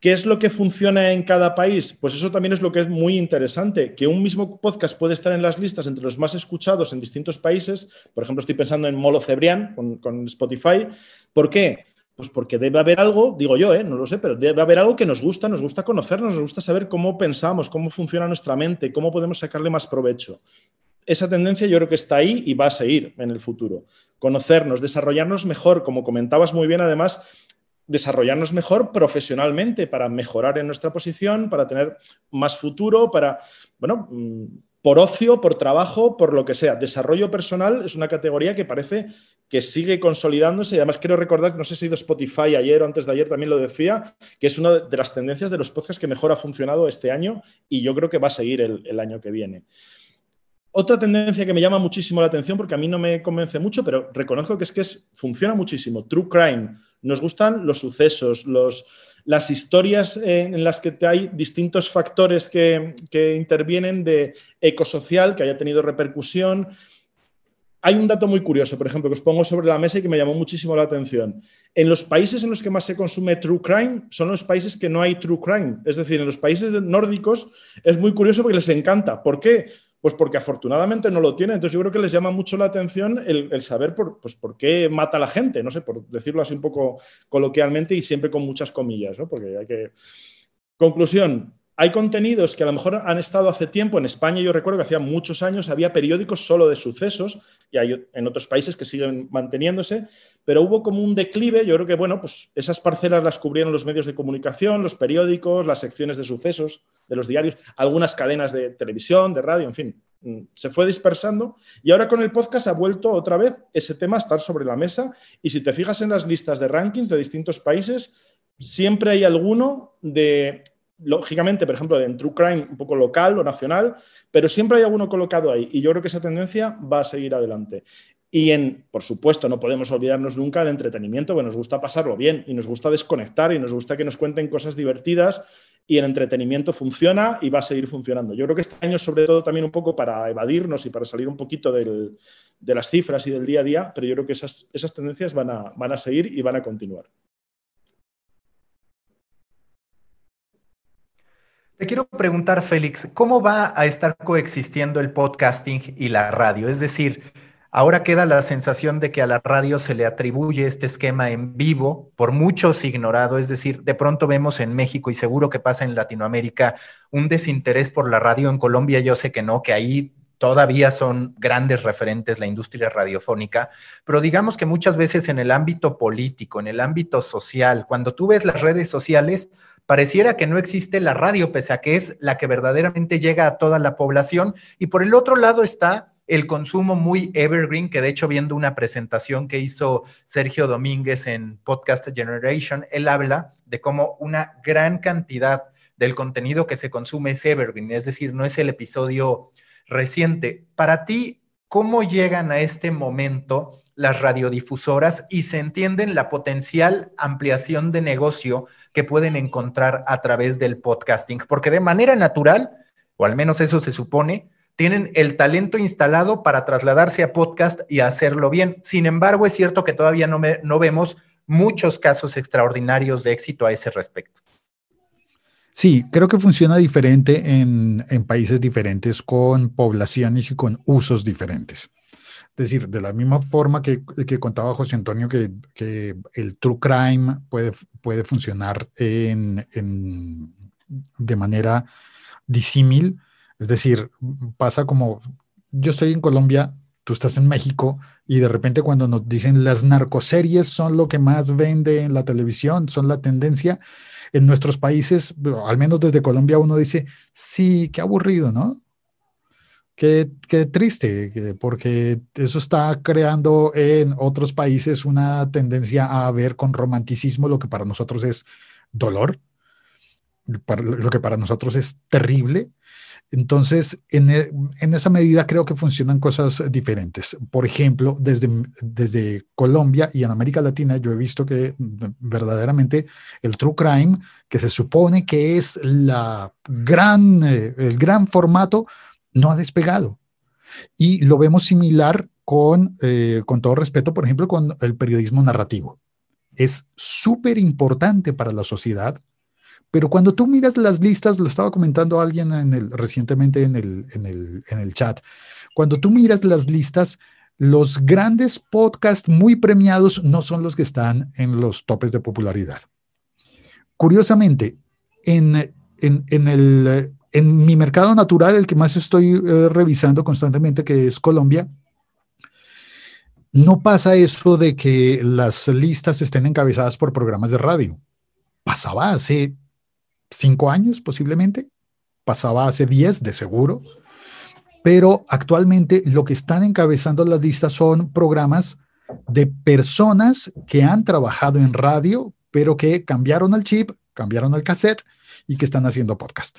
¿Qué es lo que funciona en cada país? Pues eso también es lo que es muy interesante, que un mismo podcast puede estar en las listas entre los más escuchados en distintos países. Por ejemplo, estoy pensando en Molo Cebrián con, Spotify. ¿Por qué? Pues porque debe haber algo, digo yo, ¿eh? no lo sé, pero debe haber algo que nos gusta, nos gusta conocernos, nos gusta saber cómo pensamos, cómo funciona nuestra mente, cómo podemos sacarle más provecho esa tendencia yo creo que está ahí y va a seguir en el futuro. Conocernos, desarrollarnos mejor, como comentabas muy bien, además, desarrollarnos mejor profesionalmente para mejorar en nuestra posición, para tener más futuro, para, bueno, mm, por ocio, por trabajo, por lo que sea. Desarrollo personal es una categoría que parece que sigue consolidándose y además quiero recordar, no sé si sido Spotify ayer o antes de ayer también lo decía, que es una de las tendencias de los podcasts que mejor ha funcionado este año y yo creo que va a seguir el año que viene. Otra tendencia que me llama muchísimo la atención, porque a mí no me convence mucho, pero reconozco que es que funciona muchísimo. True crime. Nos gustan los sucesos, los, las historias en las que hay distintos factores que, que intervienen de ecosocial, que haya tenido repercusión. Hay un dato muy curioso, por ejemplo, que os pongo sobre la mesa y que me llamó muchísimo la atención. En los países en los que más se consume true crime son los países que no hay true crime. Es decir, en los países nórdicos es muy curioso porque les encanta. ¿Por qué? Pues porque afortunadamente no lo tiene. Entonces yo creo que les llama mucho la atención el, saber por, pues, por qué mata a la gente, no sé, por decirlo así un poco coloquialmente y siempre con muchas comillas, ¿no? Porque hay que... Conclusión, hay contenidos que a lo mejor han estado hace tiempo. En España yo recuerdo que hacía muchos años había periódicos solo de sucesos y hay en otros países que siguen manteniéndose, pero hubo como un declive. Yo creo que, bueno, pues esas parcelas las cubrieron los medios de comunicación, los periódicos, las secciones de sucesos de los diarios, algunas cadenas de televisión, de radio, en fin. Mm, se fue dispersando y ahora con el podcast ha vuelto otra vez ese tema a estar sobre la mesa y si te fijas en las listas de rankings de distintos países, siempre hay alguno de lógicamente, por ejemplo, en True Crime un poco local o nacional, pero siempre hay alguno colocado ahí y yo creo que esa tendencia va a seguir adelante. Y en, por supuesto, no podemos olvidarnos nunca del entretenimiento, que nos gusta pasarlo bien y nos gusta desconectar y nos gusta que nos cuenten cosas divertidas y el entretenimiento funciona y va a seguir funcionando. Yo creo que este año, sobre todo, también un poco para evadirnos y para salir un poquito de las cifras y del día a día, pero yo creo que esas, esas tendencias van a, van a seguir y van a continuar. Te quiero preguntar, Félix, ¿cómo va a estar coexistiendo el podcasting y la radio? Es decir, ahora queda la sensación de que a la radio se le atribuye este esquema en vivo, por muchos ignorado, es decir, de pronto vemos en México y seguro que pasa en Latinoamérica un desinterés por la radio. En Colombia yo sé que no, que ahí todavía son grandes referentes la industria radiofónica, pero digamos que muchas veces en el ámbito político, en el ámbito social, cuando tú ves las redes sociales, pareciera que no existe la radio, pese a que es la que verdaderamente llega a toda la población. Y por el otro lado está el consumo muy evergreen, que de hecho viendo una presentación que hizo Sergio Domínguez en Podcast Generation, él habla de cómo una gran cantidad del contenido que se consume es evergreen, es decir, no es el episodio reciente. Para ti, ¿cómo llegan a este momento las radiodifusoras y se entienden la potencial ampliación de negocio que pueden encontrar a través del podcasting, porque de manera natural, o al menos eso se supone, tienen el talento instalado para trasladarse a podcast y hacerlo bien. Sin embargo, es cierto que todavía no, no vemos muchos casos extraordinarios de éxito a ese respecto. Sí, creo que funciona diferente en, en, países diferentes, con poblaciones y con usos diferentes. Decir, de la misma forma que, que contaba José Antonio, que, que, el true crime puede, puede funcionar en, en, de manera disímil, es decir, pasa como yo estoy en Colombia, tú estás en México y de repente cuando nos dicen las narcoseries son lo que más vende en la televisión, son la tendencia, en nuestros países, al menos desde Colombia, uno dice, sí, qué aburrido, ¿no? Qué, triste, porque eso está creando en otros países una tendencia a ver con romanticismo lo que para nosotros es dolor, lo que para nosotros es terrible. Entonces, en, e, en, esa medida creo que funcionan cosas diferentes. Por ejemplo, desde, desde Colombia y en América Latina, yo he visto que verdaderamente el true crime, que se supone que es la gran, eh, el gran formato, no ha despegado. Y lo vemos similar con, eh, con todo respeto, por ejemplo, con el periodismo narrativo. Es súper importante para la sociedad, pero cuando tú miras las listas, lo estaba comentando alguien en el, recientemente en el, en, el, en el chat, cuando tú miras las listas, los grandes podcasts muy premiados no son los que están en los topes de popularidad. Curiosamente, en, en, en el en mi mercado natural, el que más estoy eh, revisando constantemente, que es Colombia, no pasa eso de que las listas estén encabezadas por programas de radio. Pasaba hace cinco años posiblemente, pasaba hace diez de seguro, pero actualmente lo que están encabezando las listas son programas de personas que han trabajado en radio, pero que cambiaron el chip, cambiaron el cassette y que están haciendo podcast.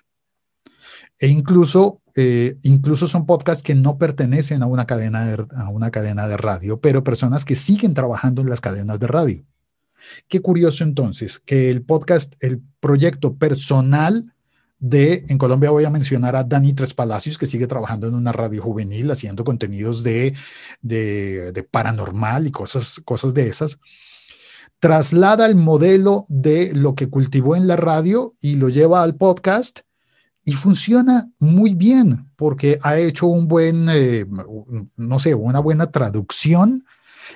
E incluso, eh, incluso son podcasts que no pertenecen a una, cadena de, a una cadena de radio, pero personas que siguen trabajando en las cadenas de radio. Qué curioso entonces que el podcast, el proyecto personal de, en Colombia voy a mencionar a Dani Tres Palacios, que sigue trabajando en una radio juvenil, haciendo contenidos de, de, de paranormal y cosas, cosas de esas traslada el modelo de lo que cultivó en la radio y lo lleva al podcast y funciona muy bien porque ha hecho un buen, eh, no sé, una buena traducción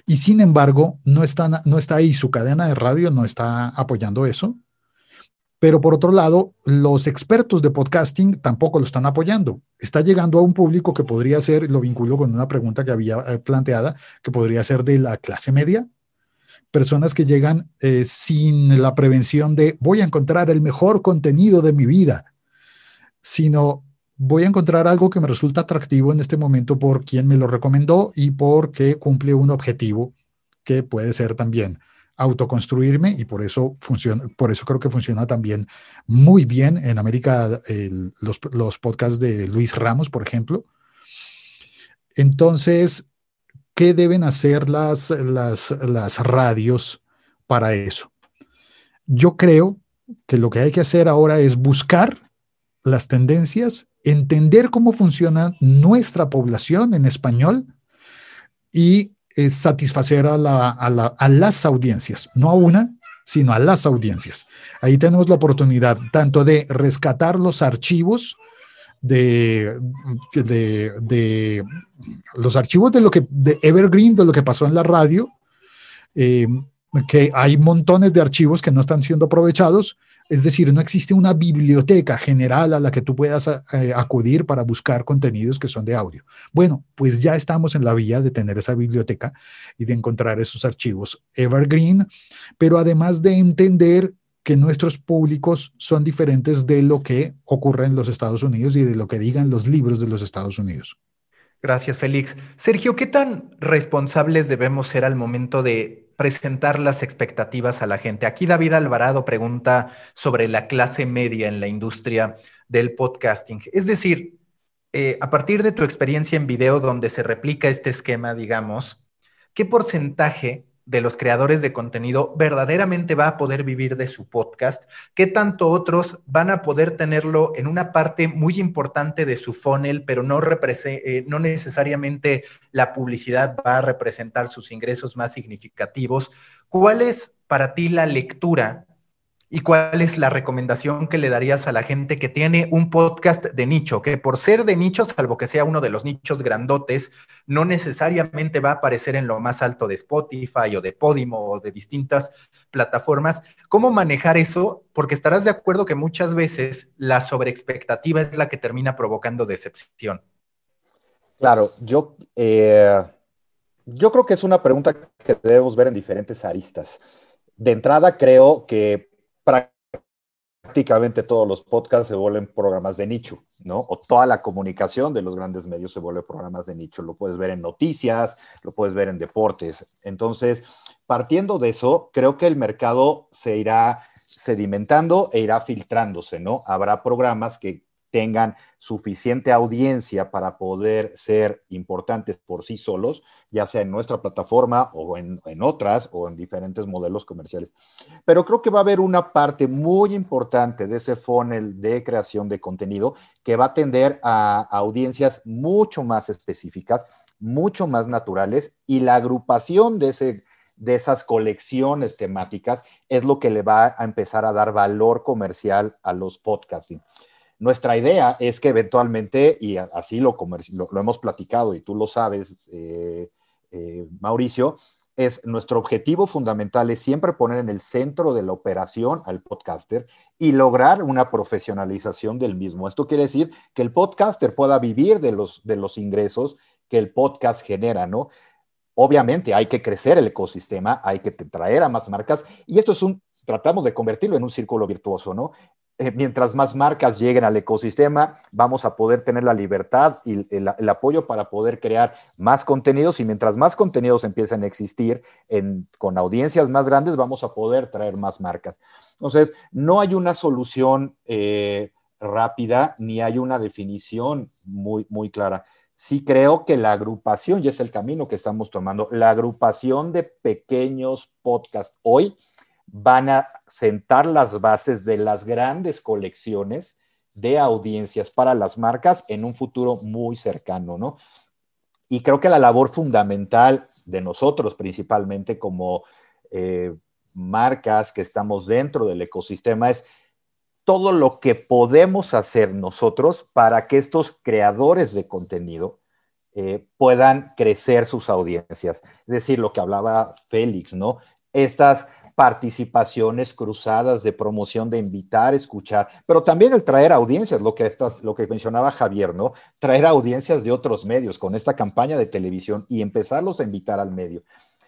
y sin embargo no está, no está ahí, su cadena de radio no está apoyando eso. Pero por otro lado, los expertos de podcasting tampoco lo están apoyando. Está llegando a un público que podría ser, lo vinculo con una pregunta que había eh, planteada, que podría ser de la clase media, personas que llegan eh, sin la prevención de voy a encontrar el mejor contenido de mi vida sino voy a encontrar algo que me resulta atractivo en este momento por quien me lo recomendó y porque cumple un objetivo que puede ser también autoconstruirme y por eso funciona, por eso creo que funciona también muy bien en América los, los podcasts de Luis Ramos, por ejemplo. Entonces, ¿qué deben hacer las, las, las radios para eso? Yo creo que lo que hay que hacer ahora es buscar las tendencias, entender cómo funciona nuestra población en español y eh, satisfacer a, las audiencias, no a una, sino a las audiencias. Ahí tenemos la oportunidad tanto de rescatar los archivos de, de, los archivos de lo que de Evergreen, de lo que pasó en la radio, eh, que hay montones de archivos que no están siendo aprovechados, es decir, no existe una biblioteca general a la que tú puedas eh, acudir para buscar contenidos que son de audio. Bueno, pues ya estamos en la vía de tener esa biblioteca y de encontrar esos archivos evergreen, pero además de entender que nuestros públicos son diferentes de lo que ocurre en los Estados Unidos y de lo que digan los libros de los Estados Unidos. Gracias, Félix. Sergio, ¿qué tan responsables debemos ser al momento de presentar las expectativas a la gente. Aquí David Alvarado pregunta sobre la clase media en la industria del podcasting. Es decir, eh, a partir de tu experiencia en video donde se replica este esquema, digamos, ¿qué porcentaje de los creadores de contenido verdaderamente va a poder vivir de su podcast, qué tanto otros van a poder tenerlo en una parte muy importante de su funnel, pero no, eh, no necesariamente la publicidad va a representar sus ingresos más significativos. ¿Cuál es para ti la lectura ¿Y cuál es la recomendación que le darías a la gente que tiene un podcast de nicho? Que por ser de nicho, salvo que sea uno de los nichos grandotes, no necesariamente va a aparecer en lo más alto de Spotify o de Podimo o de distintas plataformas. ¿Cómo manejar eso? Porque estarás de acuerdo que muchas veces la sobreexpectativa es la que termina provocando decepción. Claro, yo, eh, yo creo que es una pregunta que debemos ver en diferentes aristas. De entrada, creo que prácticamente todos los podcasts se vuelven programas de nicho, ¿no? O toda la comunicación de los grandes medios se vuelve programas de nicho. Lo puedes ver en noticias, lo puedes ver en deportes. Entonces, partiendo de eso, creo que el mercado se irá sedimentando e irá filtrándose, ¿no? Habrá programas que tengan suficiente audiencia para poder ser importantes por sí solos, ya sea en nuestra plataforma o en, otras o en diferentes modelos comerciales. Pero creo que va a haber una parte muy importante de ese funnel de creación de contenido que va a tender a, audiencias mucho más específicas, mucho más naturales y la agrupación de ese de esas colecciones temáticas es lo que le va a empezar a dar valor comercial a los podcasting. Nuestra idea es que eventualmente, y así lo, hemos platicado y tú lo sabes, eh, eh, Mauricio, es nuestro objetivo fundamental es siempre poner en el centro de la operación al podcaster y lograr una profesionalización del mismo. Esto quiere decir que el podcaster pueda vivir de los, de los ingresos que el podcast genera, ¿no? Obviamente hay que crecer el ecosistema, hay que traer a más marcas y esto es un, tratamos de convertirlo en un círculo virtuoso, ¿no? Eh, mientras más marcas lleguen al ecosistema, vamos a poder tener la libertad y el, apoyo para poder crear más contenidos y mientras más contenidos empiecen a existir con audiencias más grandes, vamos a poder traer más marcas. Entonces, no hay una solución eh, rápida ni hay una definición muy, muy clara. Sí creo que la agrupación, y es el camino que estamos tomando, la agrupación de pequeños podcasts hoy, van a sentar las bases de las grandes colecciones de audiencias para las marcas en un futuro muy cercano, ¿no? Y creo que la labor fundamental de nosotros, principalmente como eh, marcas que estamos dentro del ecosistema, es todo lo que podemos hacer nosotros para que estos creadores de contenido eh, puedan crecer sus audiencias. Es decir, lo que hablaba Félix, ¿no? Estas participaciones cruzadas de promoción, de invitar, escuchar, pero también el traer audiencias, lo que, estás, lo que mencionaba Javier, ¿no? Traer audiencias de otros medios con esta campaña de televisión y empezarlos a invitar al medio.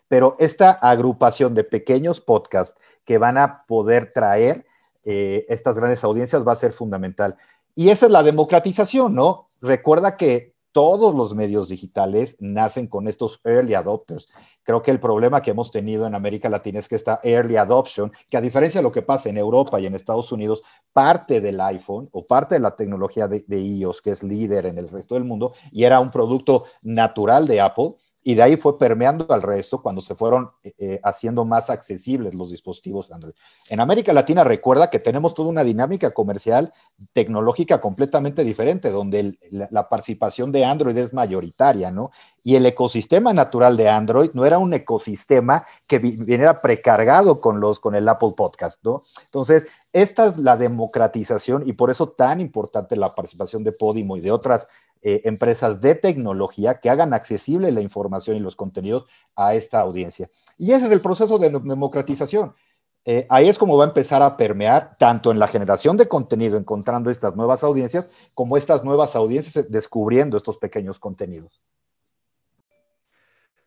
Pero esta agrupación de pequeños podcasts que van a poder traer eh, estas grandes audiencias va a ser fundamental. Y esa es la democratización, ¿no? Recuerda que todos los medios digitales nacen con estos early adopters. Creo que el problema que hemos tenido en América Latina es que esta early adoption, que a diferencia de lo que pasa en Europa y en Estados Unidos, parte del iPhone o parte de la tecnología de, iOS, que es líder en el resto del mundo, y era un producto natural de Apple, y de ahí fue permeando al resto cuando se fueron eh, eh, haciendo más accesibles los dispositivos Android. En América Latina recuerda que tenemos toda una dinámica comercial tecnológica completamente diferente, donde la, participación de Android es mayoritaria, ¿no? Y el ecosistema natural de Android no era un ecosistema que viniera precargado con, los, con el Apple Podcast, ¿no? Entonces, esta es la democratización y por eso tan importante la participación de Podimo y de otras eh, empresas de tecnología que hagan accesible la información y los contenidos a esta audiencia. Y ese es el proceso de democratización. Eh, ahí es como va a empezar a permear tanto en la generación de contenido, encontrando estas nuevas audiencias, como estas nuevas audiencias descubriendo estos pequeños contenidos.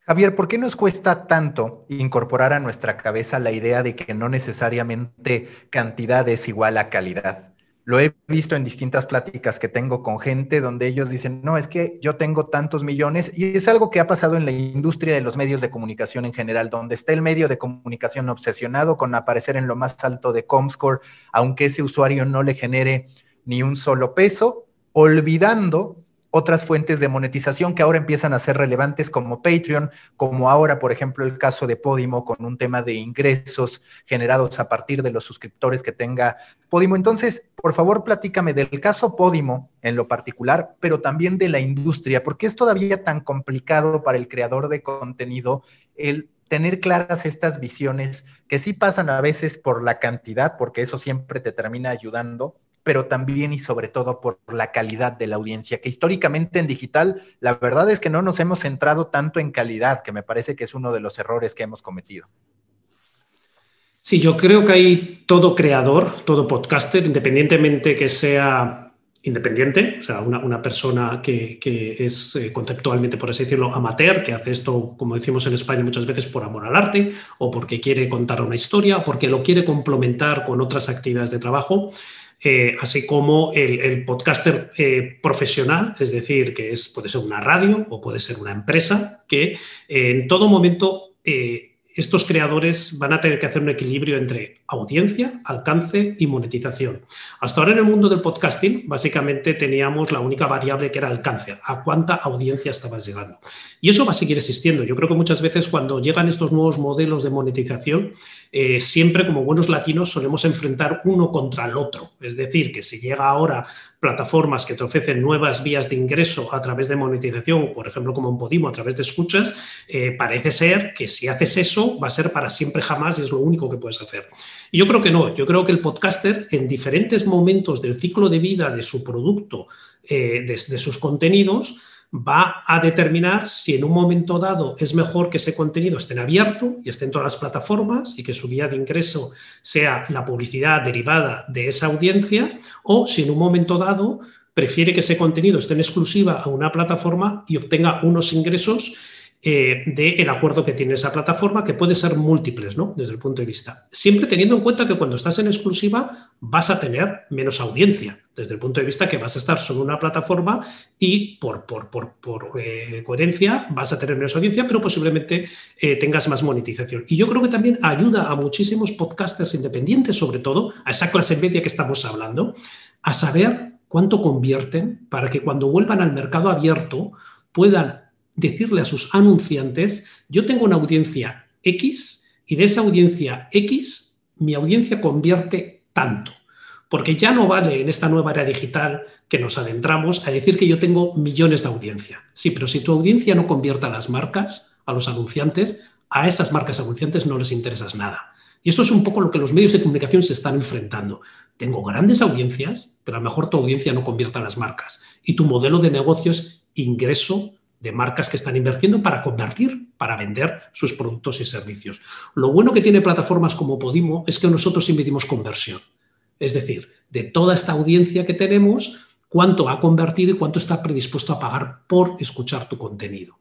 Javier, ¿por qué nos cuesta tanto incorporar a nuestra cabeza la idea de que no necesariamente cantidad es igual a calidad? Lo he visto en distintas pláticas que tengo con gente donde ellos dicen, no, es que yo tengo tantos millones y es algo que ha pasado en la industria de los medios de comunicación en general, donde está el medio de comunicación obsesionado con aparecer en lo más alto de Comscore, aunque ese usuario no le genere ni un solo peso, olvidando otras fuentes de monetización que ahora empiezan a ser relevantes como Patreon, como ahora, por ejemplo, el caso de Podimo con un tema de ingresos generados a partir de los suscriptores que tenga Podimo. Entonces, por favor, platícame del caso Podimo en lo particular, pero también de la industria, porque es todavía tan complicado para el creador de contenido el tener claras estas visiones que sí pasan a veces por la cantidad, porque eso siempre te termina ayudando, pero también y sobre todo por la calidad de la audiencia, que históricamente en digital, la verdad es que no nos hemos centrado tanto en calidad, que me parece que es uno de los errores que hemos cometido. Sí, yo creo que hay todo creador, todo podcaster, independientemente que sea independiente, o sea, una, persona que, es eh, conceptualmente, por así decirlo, amateur, que hace esto, como decimos en España muchas veces, por amor al arte, o porque quiere contar una historia, porque lo quiere complementar con otras actividades de trabajo. Eh, así como el, podcaster eh, profesional, es decir, que es, puede ser una radio o puede ser una empresa, que en todo momento eh, estos creadores van a tener que hacer un equilibrio entre audiencia, alcance y monetización. Hasta ahora en el mundo del podcasting, básicamente teníamos la única variable que era alcance, a cuánta audiencia estabas llegando. Y eso va a seguir existiendo. Yo creo que muchas veces cuando llegan estos nuevos modelos de monetización, eh, siempre como buenos latinos solemos enfrentar uno contra el otro. Es decir, que si llega ahora plataformas que te ofrecen nuevas vías de ingreso a través de monetización, por ejemplo como en Podimo, a través de escuchas, eh, parece ser que si haces eso va a ser para siempre jamás y es lo único que puedes hacer. Y yo creo que no, yo creo que el podcaster en diferentes momentos del ciclo de vida de su producto, eh, de sus contenidos, va a determinar si en un momento dado es mejor que ese contenido esté en abierto y esté en todas las plataformas y que su vía de ingreso sea la publicidad derivada de esa audiencia o si en un momento dado prefiere que ese contenido esté en exclusiva a una plataforma y obtenga unos ingresos eh, del acuerdo que tiene esa plataforma, que puede ser múltiples, ¿no? Desde el punto de vista. Siempre teniendo en cuenta que cuando estás en exclusiva vas a tener menos audiencia, desde el punto de vista que vas a estar sobre una plataforma y por, por, eh, coherencia vas a tener menos audiencia, pero posiblemente eh, tengas más monetización. Y yo creo que también ayuda a muchísimos podcasters independientes, sobre todo, a esa clase media que estamos hablando, a saber cuánto convierten para que cuando vuelvan al mercado abierto puedan decirle a sus anunciantes, yo tengo una audiencia X y de esa audiencia X mi audiencia convierte tanto. Porque ya no vale en esta nueva era digital que nos adentramos a decir que yo tengo millones de audiencia. Sí, pero si tu audiencia no convierte a las marcas, a los anunciantes, a esas marcas anunciantes no les interesas nada. Y esto es un poco lo que los medios de comunicación se están enfrentando. Tengo grandes audiencias, pero a lo mejor tu audiencia no convierte a las marcas. Y tu modelo de negocio es ingreso de marcas que están invirtiendo para convertir, para vender sus productos y servicios. Lo bueno que tiene plataformas como Podimo es que nosotros invertimos conversión. Es decir, de toda esta audiencia que tenemos, cuánto ha convertido y cuánto está predispuesto a pagar por escuchar tu contenido.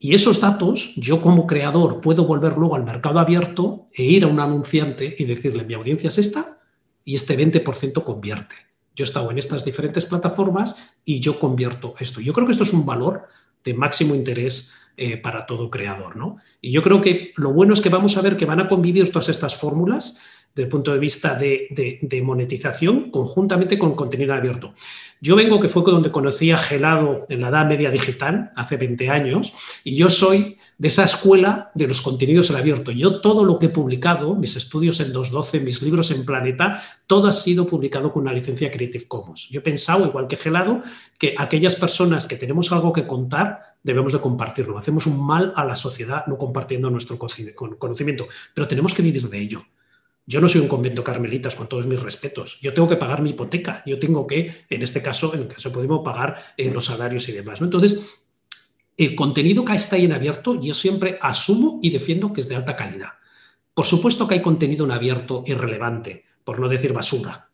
Y esos datos, yo como creador puedo volver luego al mercado abierto e ir a un anunciante y decirle, mi audiencia es esta y este 20% convierte. Yo he estado en estas diferentes plataformas y yo convierto esto. Yo creo que esto es un valor de máximo interés eh, para todo creador. ¿no? Y yo creo que lo bueno es que vamos a ver que van a convivir todas estas fórmulas desde el punto de vista de, monetización conjuntamente con contenido abierto. Yo vengo, que fue donde conocí a Gelado en la edad media digital, hace 20 años, y yo soy de esa escuela de los contenidos en abierto. Yo todo lo que he publicado, mis estudios en 2.12, mis libros en Planeta, todo ha sido publicado con una licencia Creative Commons. Yo he pensado, igual que Gelado, que aquellas personas que tenemos algo que contar, debemos de compartirlo. Hacemos un mal a la sociedad no compartiendo nuestro conocimiento, pero tenemos que vivir de ello. Yo no soy un convento carmelitas con todos mis respetos. Yo tengo que pagar mi hipoteca. Yo tengo que, en este caso, en el caso podemos pagar eh, los salarios y demás. Entonces, el contenido que está ahí en abierto, yo siempre asumo y defiendo que es de alta calidad. Por supuesto que hay contenido en abierto irrelevante, por no decir basura.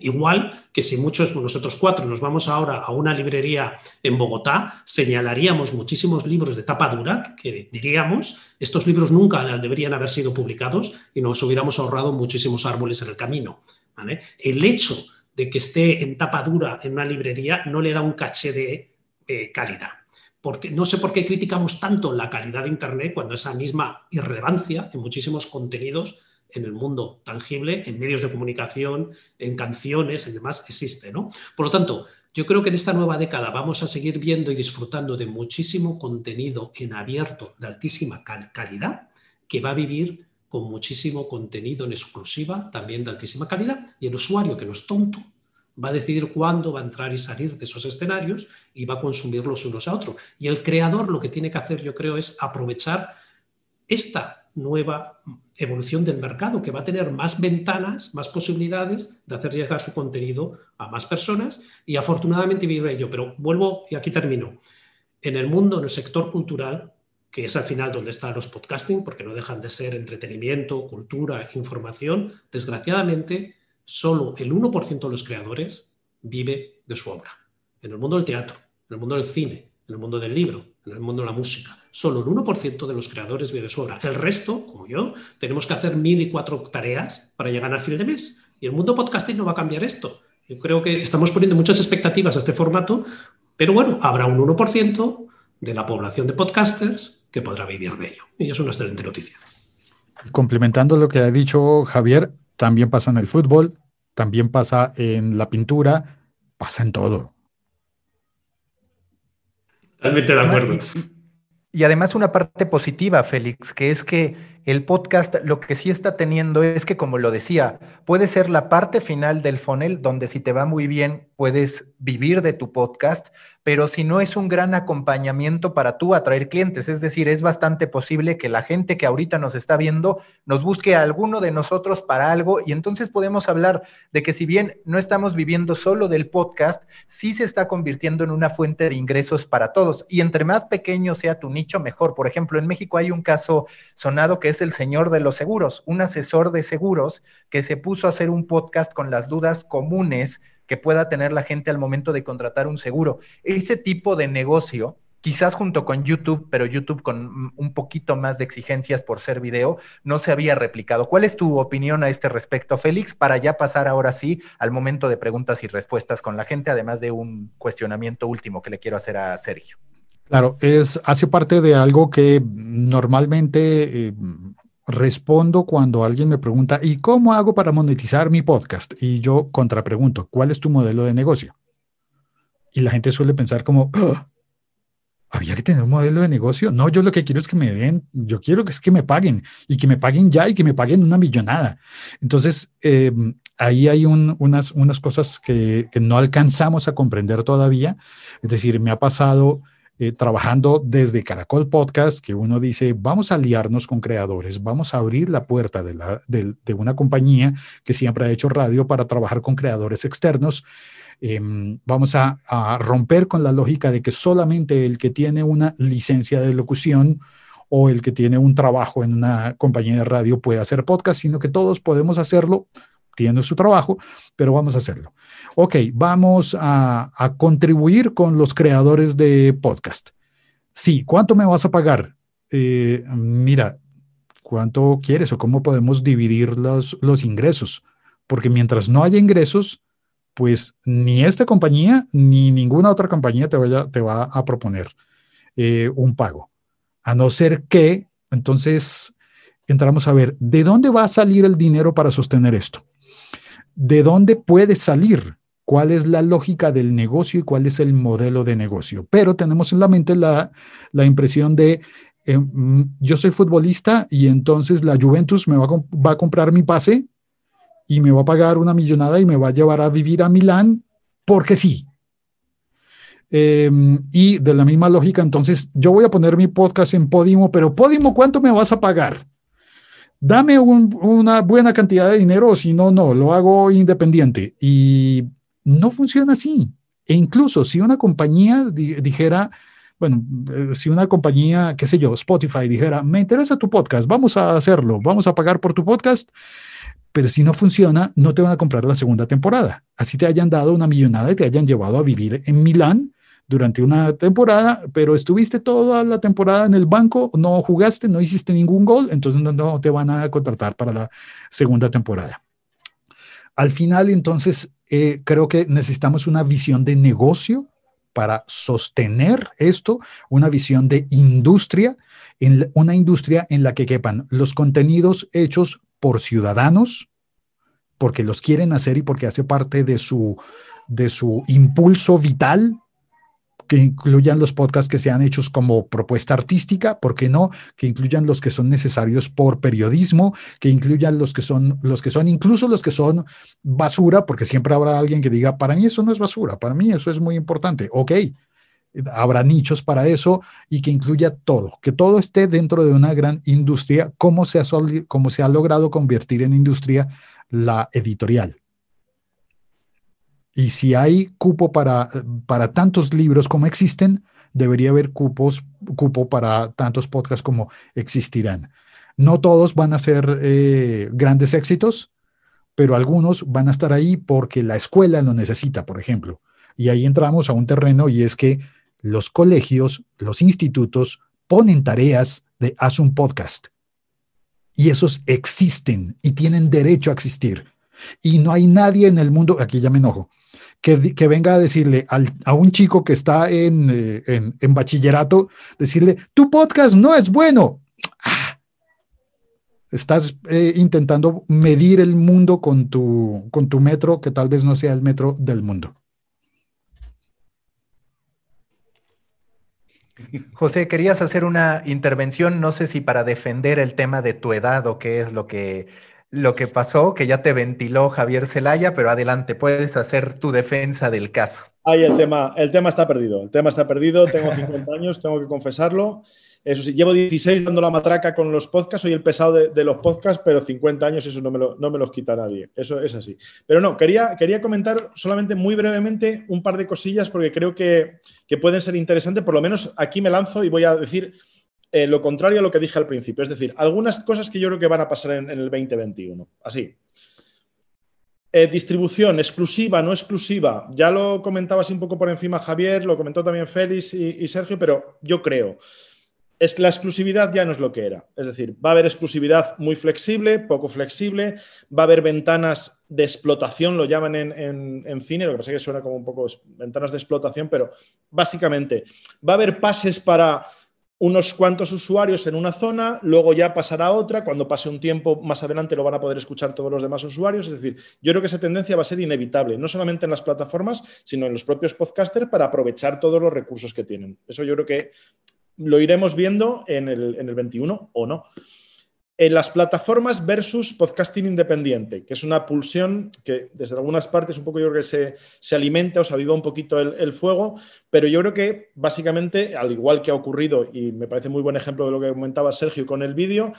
Igual que si muchos, nosotros cuatro, nos vamos ahora a una librería en Bogotá, señalaríamos muchísimos libros de tapa dura que diríamos, estos libros nunca deberían haber sido publicados y nos hubiéramos ahorrado muchísimos árboles en el camino. El hecho de que esté en tapa dura en una librería no le da un caché de eh, calidad. Porque, no sé por qué criticamos tanto la calidad de Internet cuando esa misma irrelevancia en muchísimos contenidos en el mundo tangible, en medios de comunicación, en canciones, en demás, existe. ¿no? Por lo tanto, yo creo que en esta nueva década vamos a seguir viendo y disfrutando de muchísimo contenido en abierto de altísima calidad que va a vivir con muchísimo contenido en exclusiva también de altísima calidad y el usuario que no es tonto va a decidir cuándo va a entrar y salir de esos escenarios y va a consumirlos unos a otros. Y el creador lo que tiene que hacer, yo creo, es aprovechar esta nueva evolución del mercado, que va a tener más ventanas, más posibilidades de hacer llegar su contenido a más personas y afortunadamente vive ello. Pero vuelvo y aquí termino. En el mundo, en el sector cultural, que es al final donde están los podcasting, porque no dejan de ser entretenimiento, cultura, información, desgraciadamente, solo el 1% de los creadores vive de su obra. En el mundo del teatro, en el mundo del cine, en el mundo del libro, en el mundo de la música. Solo el 1% de los creadores vive de su obra. El resto, como yo, tenemos que hacer mil y cuatro tareas para llegar al fin de mes. Y el mundo podcasting no va a cambiar esto. Yo creo que estamos poniendo muchas expectativas a este formato, pero bueno, habrá un 1% de la población de podcasters que podrá vivir de ello. Y es una excelente noticia. Complementando lo que ha dicho Javier, también pasa en el fútbol, también pasa en la pintura, pasa en todo. Totalmente de acuerdo. Y, además una parte positiva, Félix, que es que el podcast lo que sí está teniendo es que, como lo decía, puede ser la parte final del funnel donde si te va muy bien puedes vivir de tu podcast, pero si no es un gran acompañamiento para tú atraer clientes. Es decir, es bastante posible que la gente que ahorita nos está viendo nos busque a alguno de nosotros para algo y entonces podemos hablar de que si bien no estamos viviendo solo del podcast, sí se está convirtiendo en una fuente de ingresos para todos. Y entre más pequeño sea tu nicho, mejor. Por ejemplo, en México hay un caso sonado que es el señor de los seguros, un asesor de seguros que se puso a hacer un podcast con las dudas comunes que pueda tener la gente al momento de contratar un seguro. Ese tipo de negocio, quizás junto con YouTube, pero YouTube con un poquito más de exigencias por ser video, no se había replicado. ¿Cuál es tu opinión a este respecto, Félix, para ya pasar ahora sí al momento de preguntas y respuestas con la gente, además de un cuestionamiento último que le quiero hacer a Sergio? Claro, es, hace parte de algo que normalmente eh, respondo cuando alguien me pregunta, ¿y cómo hago para monetizar mi podcast? Y yo contrapregunto, ¿cuál es tu modelo de negocio? Y la gente suele pensar como, ¡Ah! ¿había que tener un modelo de negocio? No, yo lo que quiero es que me den, yo quiero que es que me paguen y que me paguen ya y que me paguen una millonada. Entonces, em, ahí hay unas, unas cosas que, que no alcanzamos a comprender todavía. Es decir, me ha pasado eh, trabajando desde Caracol Podcast, que uno dice, vamos a aliarnos con creadores, vamos a abrir la puerta de, una compañía que siempre ha hecho radio para trabajar con creadores externos. Em, vamos a, a, romper con la lógica de que solamente el que tiene una licencia de locución o el que tiene un trabajo en una compañía de radio puede hacer podcast, sino que todos podemos hacerlo, tiene su trabajo, pero vamos a hacerlo ok, vamos a, contribuir con los creadores de podcast. Sí, ¿cuánto me vas a pagar? Eh, mira, ¿cuánto quieres o cómo podemos dividir los, ingresos? Porque mientras no haya ingresos, pues ni esta compañía ni ninguna otra compañía te, vaya, te va a proponer eh, un pago. A no ser que, entonces, entramos a ver de dónde va a salir el dinero para sostener esto. ¿De dónde puede salir? ¿Cuál es la lógica del negocio y cuál es el modelo de negocio? Pero tenemos en la mente la, la impresión de eh, mm, yo soy futbolista y entonces la Juventus me va a, va a comprar mi pase y me va a pagar una millonada y me va a llevar a vivir a Milán porque sí. Em, y de la misma lógica, entonces yo voy a poner mi podcast en Podimo, pero Podimo, ¿cuánto me vas a pagar? Dame una buena cantidad de dinero, o si no, no, lo hago independiente. Y no funciona así. E incluso si una compañía dijera, bueno, eh, si una compañía, qué sé yo, Spotify dijera, me interesa tu podcast, vamos a hacerlo, vamos a pagar por tu podcast, pero si no funciona, no te van a comprar la segunda temporada. Así te hayan dado una millonada y te hayan llevado a vivir en Milán durante una temporada, pero estuviste toda la temporada en el banco, no jugaste, no hiciste ningún gol, entonces no, te van a contratar para la segunda temporada. Al final, entonces, eh, creo que necesitamos una visión de negocio para sostener esto, una visión de industria, en una industria en la que quepan los contenidos hechos por ciudadanos, porque los quieren hacer y porque hace parte de su, de su impulso vital que incluyan los podcasts que sean hechos como propuesta artística, ¿por qué no? Que incluyan los que son necesarios por periodismo, que incluyan los que son, los que son, incluso los que son basura, porque siempre habrá alguien que diga, para mí eso no es basura, para mí eso es muy importante. Ok, habrá nichos para eso y que incluya todo, que todo esté dentro de una gran industria, como se ha, como se ha logrado convertir en industria la editorial. Y si hay cupo para, para tantos libros como existen, debería haber cupos, cupo para tantos podcasts como existirán. No todos van a ser eh, grandes éxitos, pero algunos van a estar ahí porque la escuela lo necesita, por ejemplo. Y ahí entramos a un terreno y es que los colegios, los institutos ponen tareas de haz un podcast. Y esos existen y tienen derecho a existir. Y no hay nadie en el mundo, aquí ya me enojo, que, venga a decirle a un chico que está eh, en, en, bachillerato, decirle, tu podcast no es bueno. Ah, estás eh, intentando medir el mundo con tu, con tu metro, que tal vez no sea el metro del mundo. José, querías hacer una intervención, no sé si para defender el tema de tu edad o qué es lo que lo que pasó, que ya te ventiló Javier Zelaya, pero adelante, puedes hacer tu defensa del caso. Ay, el tema, el tema está perdido, el tema está perdido, tengo 50 años, tengo que confesarlo. Eso sí, llevo 16 dando la matraca con los podcasts, soy el pesado de, los podcasts, pero 50 años eso no me, lo, no me, los quita nadie, eso es así. Pero no, quería, quería comentar solamente muy brevemente un par de cosillas porque creo que, que pueden ser interesantes, por lo menos aquí me lanzo y voy a decir eh, lo contrario a lo que dije al principio. Es decir, algunas cosas que yo creo que van a pasar en, el 2021. Así. Eh, distribución exclusiva, no exclusiva. Ya lo comentaba así un poco por encima Javier, lo comentó también Félix y, Sergio, pero yo creo. Es la exclusividad ya no es lo que era. Es decir, va a haber exclusividad muy flexible, poco flexible, va a haber ventanas de explotación, lo llaman en, en cine, lo que pasa es que suena como un poco ventanas de explotación, pero básicamente va a haber pases para unos cuantos usuarios en una zona, luego ya pasará a otra, cuando pase un tiempo más adelante lo van a poder escuchar todos los demás usuarios, es decir, yo creo que esa tendencia va a ser inevitable, no solamente en las plataformas, sino en los propios podcasters para aprovechar todos los recursos que tienen. Eso yo creo que lo iremos viendo en el, en el 21 o no en las plataformas versus podcasting independiente, que es una pulsión que desde algunas partes un poco yo creo que se, se alimenta o se aviva un poquito el, el, fuego, pero yo creo que básicamente, al igual que ha ocurrido, y me parece muy buen ejemplo de lo que comentaba Sergio con el vídeo,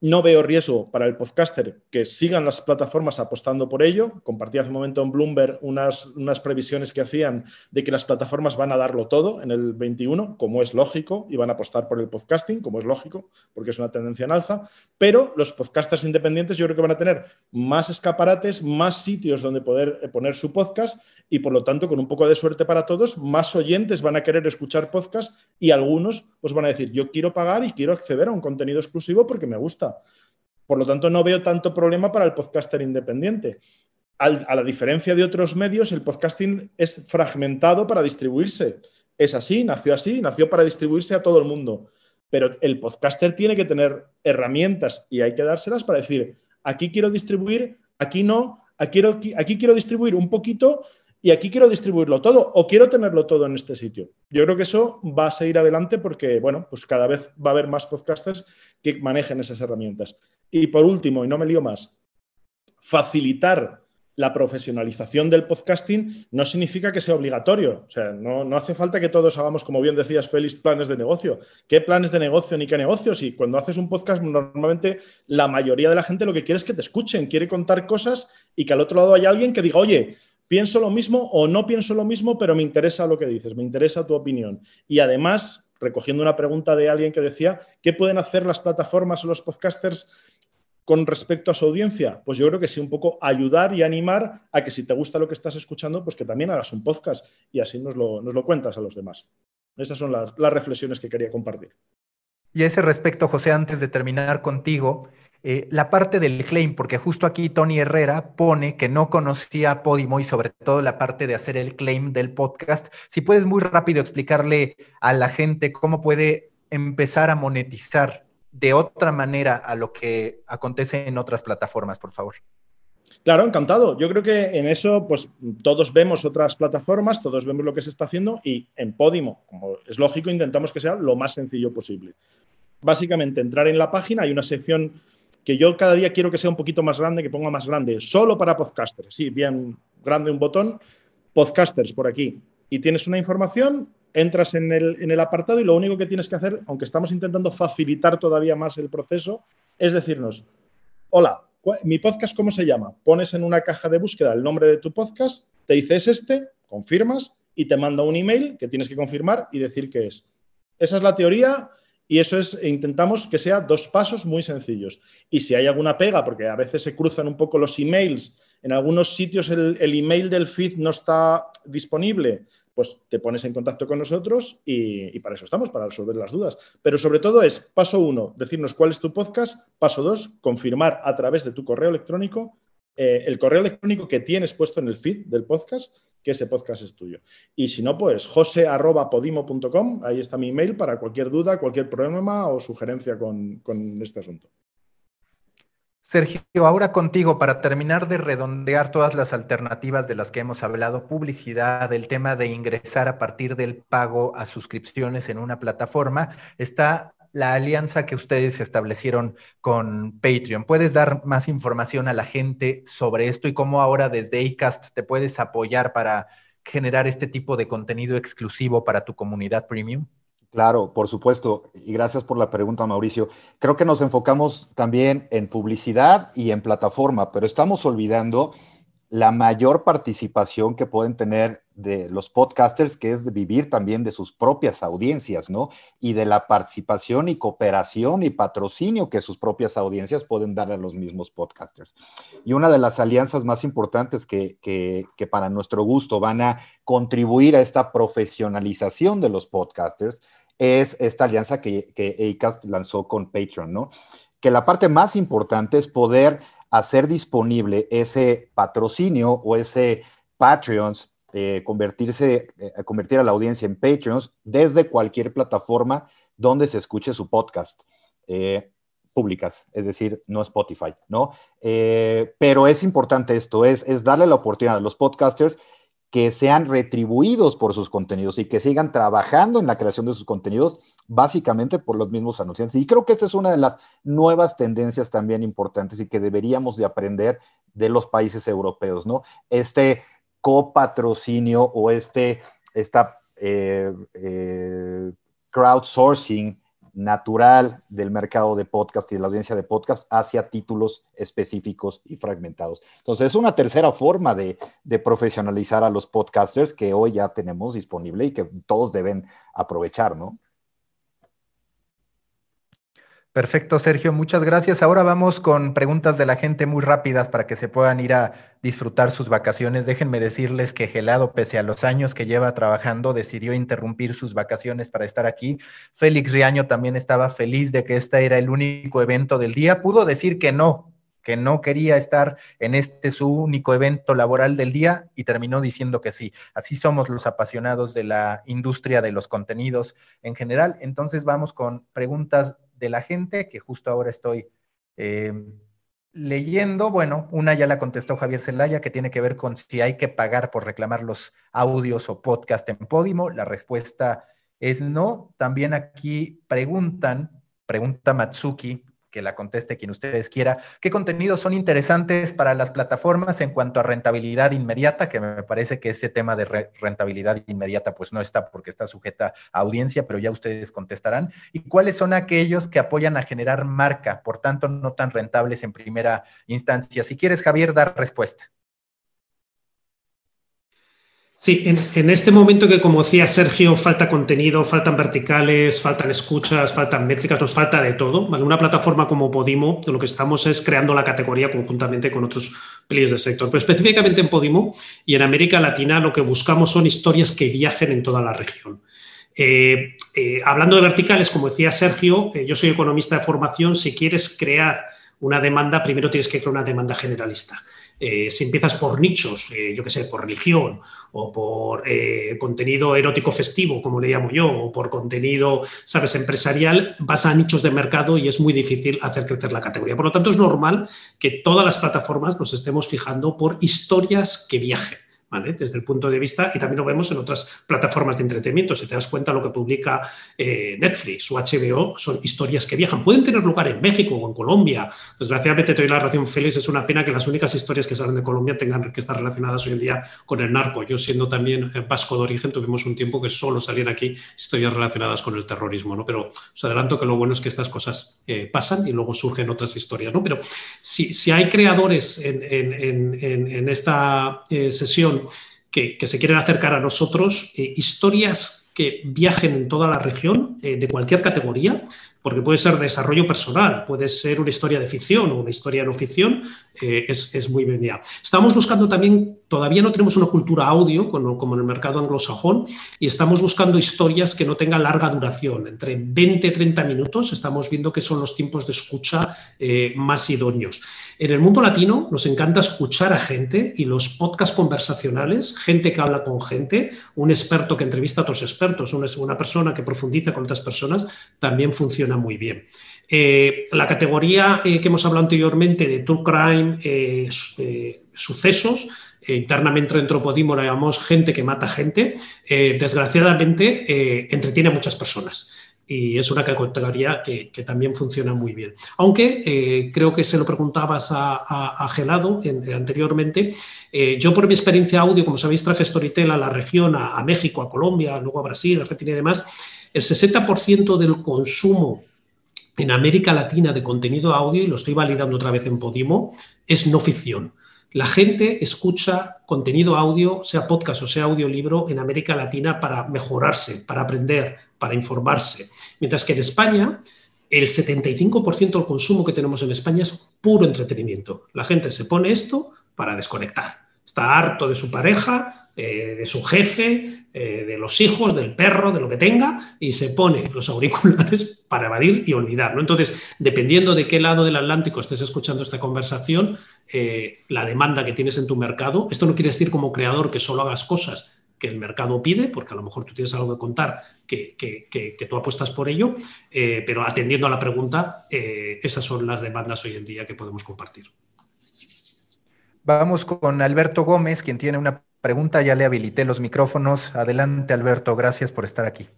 no veo riesgo para el podcaster que sigan las plataformas apostando por ello. Compartí hace un momento en Bloomberg unas, unas, previsiones que hacían de que las plataformas van a darlo todo en el 21, como es lógico, y van a apostar por el podcasting, como es lógico, porque es una tendencia en alza. Pero los podcasters independientes yo creo que van a tener más escaparates, más sitios donde poder eh, poner su podcast y por lo tanto, con un poco de suerte para todos, más oyentes van a querer escuchar podcast y algunos pues van a decir, yo quiero pagar y quiero acceder a un contenido exclusivo porque me gusta. Por lo tanto, no veo tanto problema para el podcaster independiente. a la diferencia de otros medios, el podcasting es fragmentado para distribuirse. Es así, nació así, nació para distribuirse a todo el mundo. pero el podcaster tiene que tener herramientas y hay que dárselas para decir, aquí quiero distribuir, aquí no, aquí aquí quiero distribuir un poquito y aquí quiero distribuirlo todo o quiero tenerlo todo en este sitio. Yo creo que eso va a seguir adelante porque, bueno, pues cada vez va a haber más podcasters que manejen esas herramientas. Y por último, y no me lío más, facilitar la profesionalización del podcasting no significa que sea obligatorio. O sea, no, hace falta que todos hagamos, como bien decías, Félix, planes de negocio. ¿Qué planes de negocio ni qué negocios? Y cuando haces un podcast, normalmente la mayoría de la gente lo que quiere es que te escuchen, quiere contar cosas y que al otro lado haya alguien que diga, oye, pienso lo mismo o no pienso lo mismo, pero me interesa lo que dices, me interesa tu opinión. Y además, recogiendo una pregunta de alguien que decía, ¿qué pueden hacer las plataformas o los podcasters con respecto a su audiencia? Pues yo creo que sí, un poco ayudar y animar a que si te gusta lo que estás escuchando, pues que también hagas un podcast y así nos lo, nos lo cuentas a los demás. Esas son las, las reflexiones que quería compartir. Y a ese respecto, José, antes de terminar contigo, eh, la parte del claim, porque justo aquí Tony Herrera pone que no conocía Podimo y sobre todo la parte de hacer el claim del podcast. Si puedes muy rápido explicarle a la gente cómo puede empezar a monetizar de otra manera a lo que acontece en otras plataformas, por favor. Claro, encantado. Yo creo que en eso, pues todos vemos otras plataformas, todos vemos lo que se está haciendo y en Podimo, como es lógico, intentamos que sea lo más sencillo posible. Básicamente, entrar en la página, hay una sección que yo cada día quiero que sea un poquito más grande, que ponga más grande, solo para podcasters. Sí, bien grande un botón, podcasters por aquí. Y tienes una información entras en el, apartado y lo único que tienes que hacer, aunque estamos intentando facilitar todavía más el proceso, es decirnos, hola, mi podcast, ¿cómo se llama? Pones en una caja de búsqueda el nombre de tu podcast, te dice es este, confirmas y te manda un email que tienes que confirmar y decir que es. Esa es la teoría y eso es, intentamos que sea dos pasos muy sencillos. Y si hay alguna pega, porque a veces se cruzan un poco los emails, en algunos sitios el, el email del feed no está disponible, pues te pones en contacto con nosotros y, para eso estamos, para resolver las dudas. Pero sobre todo es, paso uno, decirnos cuál es tu podcast. Paso dos, confirmar a través de tu correo electrónico, eh, el correo electrónico que tienes puesto en el feed del podcast, que ese podcast es tuyo. Y si no, pues jose.podimo.com, ahí está mi email para cualquier duda, cualquier problema o sugerencia con este asunto. Sergio, ahora contigo para terminar de redondear todas las alternativas de las que hemos hablado, publicidad, el tema de ingresar a partir del pago a suscripciones en una plataforma, está la alianza que ustedes establecieron con Patreon. ¿Puedes dar más información a la gente sobre esto y cómo ahora desde ACAST te puedes apoyar para generar este tipo de contenido exclusivo para tu comunidad premium? Claro, por supuesto. Y gracias por la pregunta, Mauricio. Creo que nos enfocamos también en publicidad y en plataforma, pero estamos olvidando la mayor participación que pueden tener de los podcasters, que es vivir también de sus propias audiencias, ¿no? Y de la participación y cooperación y patrocinio que sus propias audiencias pueden dar a los mismos podcasters. Y una de las alianzas más importantes que, que, para nuestro gusto van a contribuir a esta profesionalización de los podcasters es esta alianza que, que ACAST lanzó con Patreon, ¿no? Que la parte más importante es poder hacer disponible ese patrocinio o ese Patreons, eh, convertirse, eh, convertir a la audiencia en Patreons desde cualquier plataforma donde se escuche su podcast. Eh, públicas, es decir, no Spotify, ¿no? pero es importante esto, es, es darle la oportunidad a los podcasters que sean retribuidos por sus contenidos y que sigan trabajando en la creación de sus contenidos, básicamente por los mismos anunciantes. Y creo que esta es una de las nuevas tendencias también importantes y que deberíamos de aprender de los países europeos, ¿no? Este copatrocinio o este, esta eh, eh, crowdsourcing natural del mercado de podcast y de la audiencia de podcast hacia títulos específicos y fragmentados. Entonces, es una tercera forma de, profesionalizar a los podcasters que hoy ya tenemos disponible y que todos deben aprovechar, ¿no? Perfecto, Sergio, muchas gracias. Ahora vamos con preguntas de la gente muy rápidas para que se puedan ir a disfrutar sus vacaciones. Déjenme decirles que Gelado, pese a los años que lleva trabajando, decidió interrumpir sus vacaciones para estar aquí. Félix Riaño también estaba feliz de que este era el único evento del día. Pudo decir que no, que no quería estar en este su único evento laboral del día y terminó diciendo que sí. Así somos los apasionados de la industria de los contenidos en general. Entonces vamos con preguntas de la gente que justo ahora estoy eh, leyendo. Bueno, una ya la contestó Javier Zelaya, que tiene que ver con si hay que pagar por reclamar los audios o podcast en Podimo. La respuesta es no. También aquí preguntan, pregunta Matsuki, que la conteste quien ustedes quiera. ¿Qué contenidos son interesantes para las plataformas en cuanto a rentabilidad inmediata? Que me parece que ese tema de rentabilidad inmediata pues no está porque está sujeta a audiencia, pero ya ustedes contestarán. ¿Y cuáles son aquellos que apoyan a generar marca, por tanto no tan rentables en primera instancia? Si quieres, Javier, dar respuesta. Sí, en, este momento que como decía Sergio, falta contenido, faltan verticales, faltan escuchas, faltan métricas, nos falta de todo. ¿vale? Una plataforma como Podimo, lo que estamos es creando la categoría conjuntamente con otros players del sector. Pero específicamente en Podimo y en América Latina lo que buscamos son historias que viajen en toda la región. Eh, eh, hablando de verticales, como decía Sergio, eh, yo soy economista de formación, si quieres crear una demanda, primero tienes que crear una demanda generalista. Eh, si empiezas por nichos, eh, yo qué sé, por religión o por eh, contenido erótico festivo, como le llamo yo, o por contenido, sabes, empresarial, vas a nichos de mercado y es muy difícil hacer crecer la categoría. Por lo tanto, es normal que todas las plataformas nos estemos fijando por historias que viajen. Desde el punto de vista, y también lo vemos en otras plataformas de entretenimiento, si te das cuenta lo que publica eh, Netflix o HBO, son historias que viajan. Pueden tener lugar en México o en Colombia. Desgraciadamente, te doy la relación, Félix, es una pena que las únicas historias que salen de Colombia tengan que estar relacionadas hoy en día con el narco. Yo, siendo también eh, vasco de origen, tuvimos un tiempo que solo salían aquí historias relacionadas con el terrorismo, ¿no? Pero os adelanto que lo bueno es que estas cosas eh, pasan y luego surgen otras historias, ¿no? Pero si, si hay creadores en, en esta sesión que, se quieren acercar a nosotros, eh, historias que viajen en toda la región, eh, de cualquier categoría, porque puede ser desarrollo personal, puede ser una historia de ficción o una historia no ficción, eh, es, muy bienvenida. Estamos buscando también, todavía no tenemos una cultura audio como, en el mercado anglosajón, y estamos buscando historias que no tengan larga duración, entre 20 y 30 minutos, estamos viendo que son los tiempos de escucha eh, más idóneos. En el mundo latino nos encanta escuchar a gente y los podcasts conversacionales, gente que habla con gente, un experto que entrevista a otros expertos, una, persona que profundiza con otras personas, también funciona muy bien. Eh, la categoría eh, que hemos hablado anteriormente de true crime, sucesos, internamente dentro de Podimo la llamamos gente que mata gente, desgraciadamente entretiene a muchas personas. Y es una categoría que, también funciona muy bien. Aunque creo que se lo preguntabas a, Gelado anteriormente, yo por mi experiencia audio, como sabéis, traje Storytel a la región, a, a México, a Colombia, luego a Brasil, Argentina y demás, el 60% del consumo en América Latina de contenido audio, y lo estoy validando otra vez en Podimo, es no ficción. La gente escucha contenido audio, sea podcast o sea audiolibro, en América Latina para mejorarse, para aprender, para informarse. Mientras que en España, el 75% del consumo que tenemos en España es puro entretenimiento. La gente se pone esto para desconectar. Está harto de su pareja, eh, de su jefe, eh, de los hijos, del perro, de lo que tenga, y se pone los auriculares [laughs] para evadir y olvidar. ¿no? Entonces, dependiendo de qué lado del Atlántico estés escuchando esta conversación, eh, la demanda que tienes en tu mercado, esto no quiere decir como creador que solo hagas cosas que el mercado pide, porque a lo mejor tú tienes algo que contar que, que tú apuestas por ello, pero atendiendo a la pregunta, esas son las demandas hoy en día que podemos compartir. Vamos con Alberto Gómez, quien tiene una pregunta, ya le habilité los micrófonos. Adelante, Alberto, gracias por estar aquí.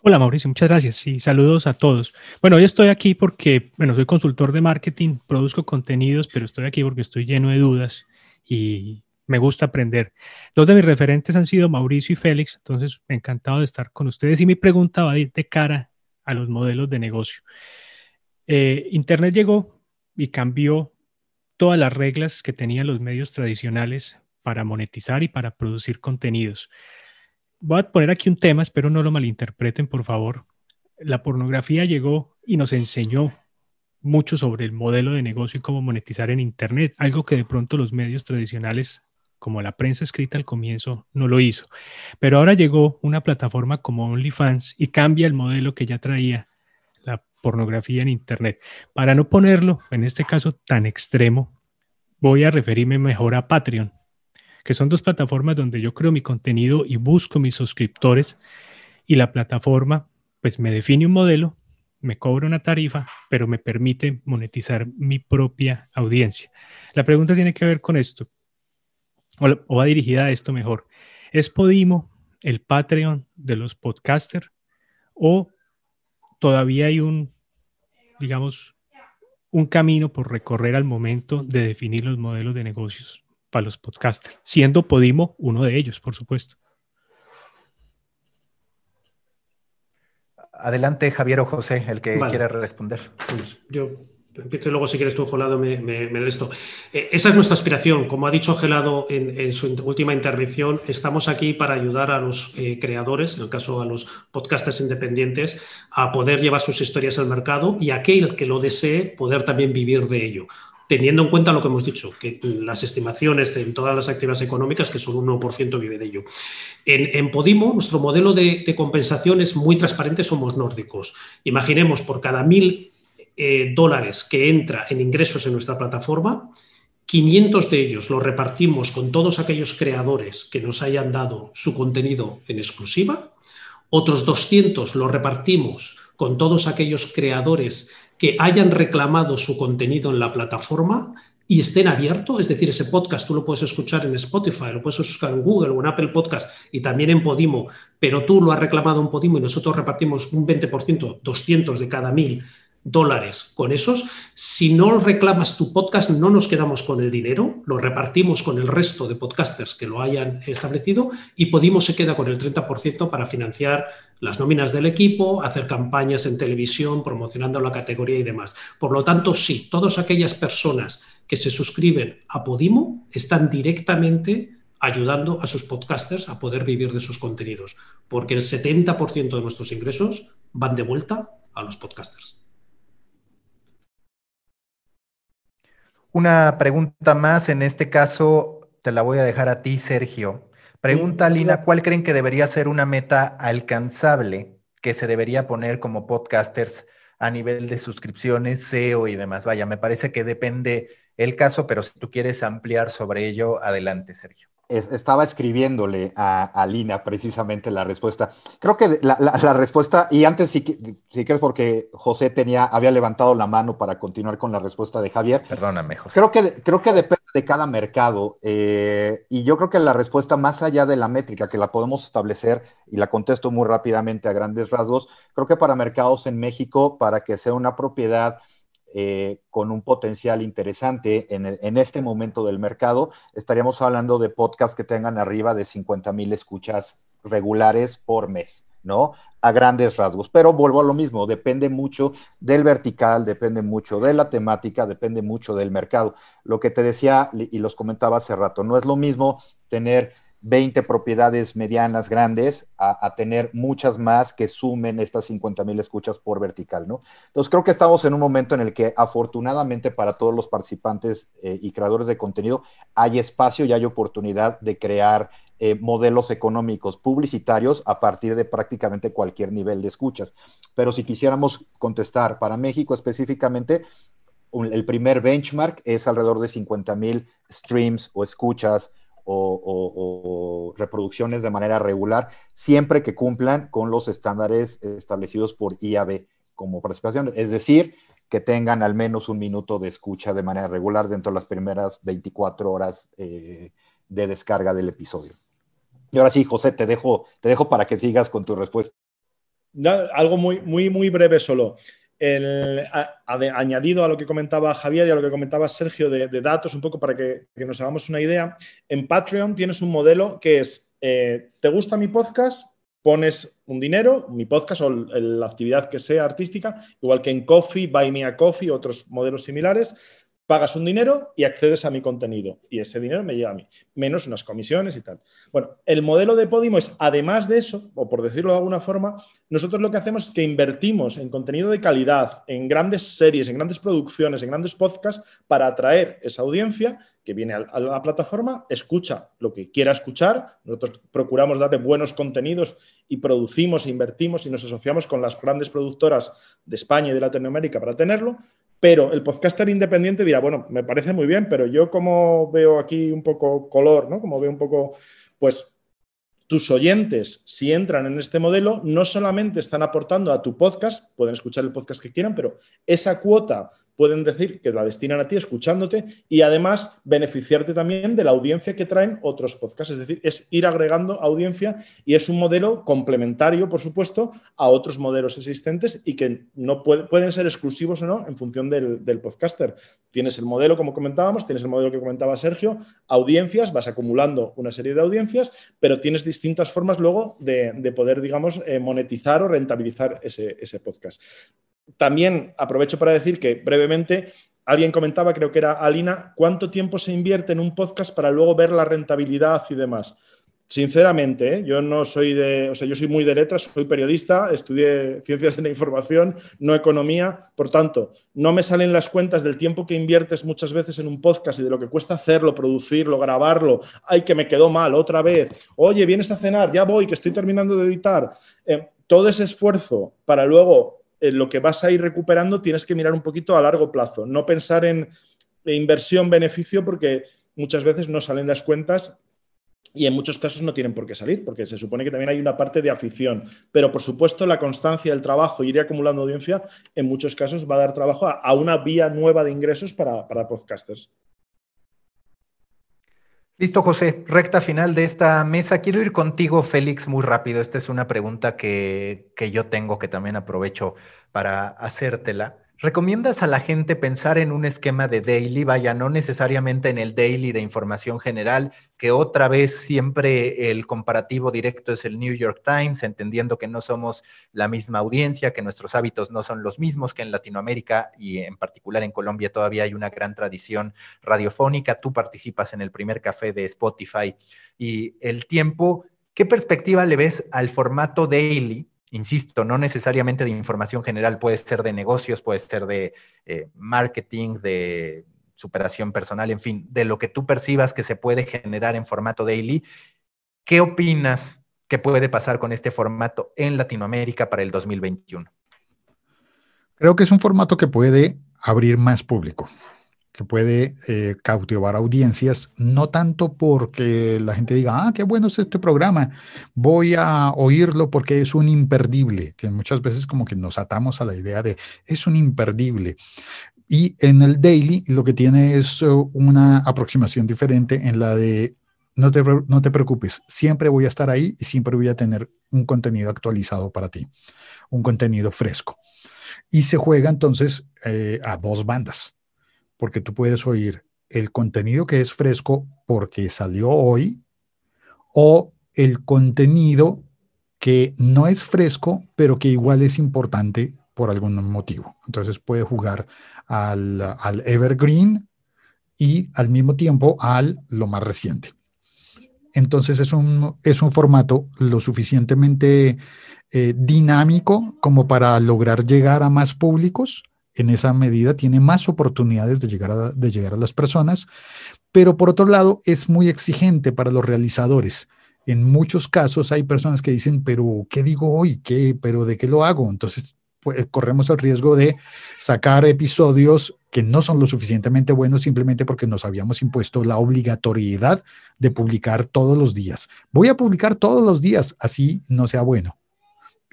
Hola Mauricio, muchas gracias y saludos a todos. Bueno, hoy estoy aquí porque, bueno, soy consultor de marketing, produzco contenidos, pero estoy aquí porque estoy lleno de dudas y me gusta aprender. Dos de mis referentes han sido Mauricio y Félix, entonces encantado de estar con ustedes y mi pregunta va a ir de cara a los modelos de negocio. Eh, Internet llegó y cambió todas las reglas que tenían los medios tradicionales para monetizar y para producir contenidos. Voy a poner aquí un tema, espero no lo malinterpreten, por favor. La pornografía llegó y nos enseñó mucho sobre el modelo de negocio y cómo monetizar en Internet, algo que de pronto los medios tradicionales, como la prensa escrita al comienzo, no lo hizo. Pero ahora llegó una plataforma como OnlyFans y cambia el modelo que ya traía la pornografía en Internet. Para no ponerlo, en este caso, tan extremo, voy a referirme mejor a Patreon, que son dos plataformas donde yo creo mi contenido y busco mis suscriptores y la plataforma pues me define un modelo, me cobra una tarifa, pero me permite monetizar mi propia audiencia. La pregunta tiene que ver con esto, o, va dirigida a esto mejor. ¿Es Podimo el Patreon de los podcasters o todavía hay un, digamos, un camino por recorrer al momento de definir los modelos de negocios para los podcasters, siendo Podimo uno de ellos, por supuesto. Adelante, Javier o José, el que quiera responder. Pues yo empiezo y luego si quieres tú, Gelado, me, me, esto. Eh, esa es nuestra aspiración. Como ha dicho Gelado en, su última intervención, estamos aquí para ayudar a los eh, creadores, en el caso a los podcasters independientes, a poder llevar sus historias al mercado y aquel que lo desee poder también vivir de ello teniendo en cuenta lo que hemos dicho, que las estimaciones en todas las actividades económicas, que solo un 1% vive de ello. En, Podimo, nuestro modelo de, compensación es muy transparente, somos nórdicos. Imaginemos por cada mil eh, dólares que entra en ingresos en nuestra plataforma, 500 de ellos los repartimos con todos aquellos creadores que nos hayan dado su contenido en exclusiva, otros 200 los repartimos con todos aquellos creadores que hayan reclamado su contenido en la plataforma y estén abiertos, es decir, ese podcast tú lo puedes escuchar en Spotify, lo puedes escuchar en Google o en Apple Podcast y también en Podimo, pero tú lo has reclamado en Podimo y nosotros repartimos un 20%, 200 de cada mil dólares con esos. Si no reclamas tu podcast, no nos quedamos con el dinero, lo repartimos con el resto de podcasters que lo hayan establecido y Podimo se queda con el 30% para financiar las nóminas del equipo, hacer campañas en televisión, promocionando la categoría y demás. Por lo tanto, sí, todas aquellas personas que se suscriben a Podimo están directamente ayudando a sus podcasters a poder vivir de sus contenidos, porque el 70% de nuestros ingresos van de vuelta a los podcasters. Una pregunta más, en este caso te la voy a dejar a ti, Sergio. Pregunta Lina, ¿cuál creen que debería ser una meta alcanzable que se debería poner como podcasters a nivel de suscripciones, SEO y demás? Vaya, me parece que depende el caso, pero si tú quieres ampliar sobre ello, adelante, Sergio estaba escribiéndole a, Lina precisamente la respuesta. Creo que la, respuesta, y antes si, si crees porque José tenía, había levantado la mano para continuar con la respuesta de Javier. Perdóname, José. Creo que, creo que depende de cada mercado. Eh, y yo creo que la respuesta, más allá de la métrica, que la podemos establecer, y la contesto muy rápidamente a grandes rasgos, creo que para mercados en México, para que sea una propiedad eh, con un potencial interesante en, este momento del mercado, estaríamos hablando de podcasts que tengan arriba de 50 mil escuchas regulares por mes, ¿no? A grandes rasgos. Pero vuelvo a lo mismo, depende mucho del vertical, depende mucho de la temática, depende mucho del mercado. Lo que te decía y los comentaba hace rato, no es lo mismo tener 20 propiedades medianas grandes a, tener muchas más que sumen estas 50 mil escuchas por vertical, ¿no? Entonces creo que estamos en un momento en el que afortunadamente para todos los participantes eh, y creadores de contenido hay espacio y hay oportunidad de crear eh, modelos económicos publicitarios a partir de prácticamente cualquier nivel de escuchas. Pero si quisiéramos contestar para México específicamente, el primer benchmark es alrededor de 50 mil streams o escuchas o, reproducciones de manera regular, siempre que cumplan con los estándares establecidos por IAB como participación, es decir, que tengan al menos un minuto de escucha de manera regular dentro de las primeras 24 horas eh, de descarga del episodio. Y ahora sí, José, te dejo, te dejo para que sigas con tu respuesta. algo muy, muy, muy breve solo el, añadido a lo que comentaba Javier y a lo que comentaba Sergio de, datos, un poco para que, nos hagamos una idea, en Patreon tienes un modelo que es, eh, ¿te gusta mi podcast? Pones un dinero, mi podcast o la actividad que sea artística, igual que en Coffee, Buy Me a Coffee, otros modelos similares. Pagas un dinero y accedes a mi contenido. Y ese dinero me llega a mí, menos unas comisiones y tal. Bueno, el modelo de Podimo es, además de eso, o por decirlo de alguna forma, nosotros lo que hacemos es que invertimos en contenido de calidad, en grandes series, en grandes producciones, en grandes podcasts, para atraer esa audiencia que viene a la plataforma, escucha lo que quiera escuchar. Nosotros procuramos darle buenos contenidos y producimos, e invertimos y nos asociamos con las grandes productoras de España y de Latinoamérica para tenerlo, pero el podcaster independiente dirá, bueno, me parece muy bien, pero yo como veo aquí un poco color, ¿no? Como veo un poco, pues tus oyentes, si entran en este modelo, no solamente están aportando a tu podcast, pueden escuchar el podcast que quieran, pero esa cuota pueden decir que la destinan a ti escuchándote y además beneficiarte también de la audiencia que traen otros podcasts. Es decir, es ir agregando audiencia y es un modelo complementario, por supuesto, a otros modelos existentes y que no pueden ser exclusivos o no en función del, podcaster. Tienes el modelo, como comentábamos, tienes el modelo que comentaba Sergio, audiencias, vas acumulando una serie de audiencias, pero tienes distintas formas luego de, poder, digamos, eh, monetizar o rentabilizar ese, ese podcast. También aprovecho para decir que brevemente alguien comentaba, creo que era Alina, ¿cuánto tiempo se invierte en un podcast para luego ver la rentabilidad y demás? Sinceramente, ¿eh? yo no soy de, o sea, yo soy muy de letras, soy periodista, estudié ciencias de la información, no economía, por tanto, no me salen las cuentas del tiempo que inviertes muchas veces en un podcast y de lo que cuesta hacerlo, producirlo, grabarlo, ay, que me quedó mal otra vez, oye, vienes a cenar, ya voy, que estoy terminando de editar. Eh, todo ese esfuerzo para luego lo que vas a ir recuperando tienes que mirar un poquito a largo plazo, no pensar en inversión-beneficio porque muchas veces no salen las cuentas y en muchos casos no tienen por qué salir, porque se supone que también hay una parte de afición. Pero por supuesto, la constancia del trabajo, ir acumulando audiencia, en muchos casos va a dar trabajo a, una vía nueva de ingresos para, para podcasters. Listo, José. Recta final de esta mesa. Quiero ir contigo, Félix, muy rápido. Esta es una pregunta que, que yo tengo que también aprovecho para hacértela. ¿Recomiendas a la gente pensar en un esquema de daily? Vaya, no necesariamente en el daily de información general, que otra vez siempre el comparativo directo es el New York Times, entendiendo que no somos la misma audiencia, que nuestros hábitos no son los mismos, que en Latinoamérica y en particular en Colombia todavía hay una gran tradición radiofónica. Tú participas en el primer café de Spotify y el tiempo. ¿Qué perspectiva le ves al formato daily? Insisto, no necesariamente de información general, puede ser de negocios, puede ser de eh, marketing, de superación personal, en fin, de lo que tú percibas que se puede generar en formato daily. ¿Qué opinas que puede pasar con este formato en Latinoamérica para el 2021? Creo que es un formato que puede abrir más público que puede eh, cautivar audiencias, no tanto porque la gente diga, ah, qué bueno es este programa, voy a oírlo porque es un imperdible, que muchas veces como que nos atamos a la idea de es un imperdible. Y en el daily lo que tiene es uh, una aproximación diferente en la de no te, no te preocupes, siempre voy a estar ahí y siempre voy a tener un contenido actualizado para ti, un contenido fresco. Y se juega entonces eh, a dos bandas porque tú puedes oír el contenido que es fresco porque salió hoy o el contenido que no es fresco, pero que igual es importante por algún motivo. Entonces puede jugar al, al evergreen y al mismo tiempo al lo más reciente. Entonces es un, es un formato lo suficientemente eh, dinámico como para lograr llegar a más públicos, en esa medida tiene más oportunidades de llegar, a, de llegar a las personas, pero por otro lado es muy exigente para los realizadores. En muchos casos hay personas que dicen, pero ¿qué digo hoy? ¿Qué? ¿Pero de qué lo hago? Entonces pues, corremos el riesgo de sacar episodios que no son lo suficientemente buenos simplemente porque nos habíamos impuesto la obligatoriedad de publicar todos los días. Voy a publicar todos los días, así no sea bueno.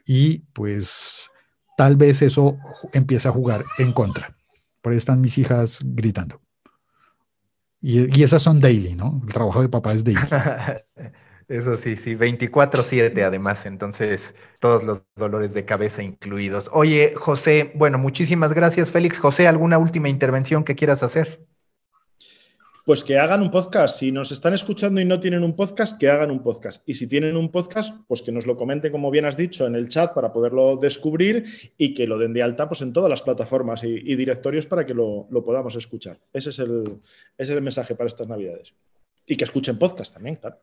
Y pues tal vez eso empiece a jugar en contra. Por ahí están mis hijas gritando. Y, esas son daily, ¿no? El trabajo de papá es daily. [laughs] Eso sí, sí, 24/7 además, entonces todos los dolores de cabeza incluidos. Oye, José, bueno, muchísimas gracias, Félix. José, ¿alguna última intervención que quieras hacer? Pues que hagan un podcast. Si nos están escuchando y no tienen un podcast, que hagan un podcast. Y si tienen un podcast, pues que nos lo comenten, como bien has dicho, en el chat para poderlo descubrir y que lo den de alta pues, en todas las plataformas y, directorios para que lo, podamos escuchar. Ese es, el, ese es el mensaje para estas navidades. Y que escuchen podcast también, claro.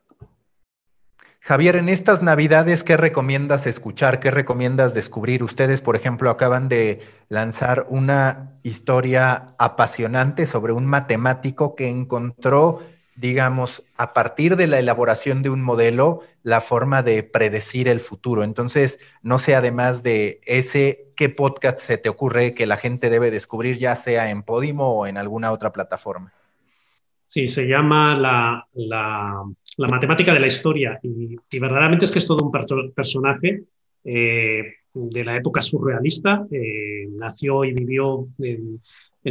Javier, en estas Navidades, ¿qué recomiendas escuchar? ¿Qué recomiendas descubrir? Ustedes, por ejemplo, acaban de lanzar una historia apasionante sobre un matemático que encontró, digamos, a partir de la elaboración de un modelo, la forma de predecir el futuro. Entonces, no sé, además de ese, ¿qué podcast se te ocurre que la gente debe descubrir, ya sea en Podimo o en alguna otra plataforma? Sí, se llama la, matemática de la historia y, verdaderamente es que es todo un personaje eh, de la época surrealista. Eh, nació y vivió en,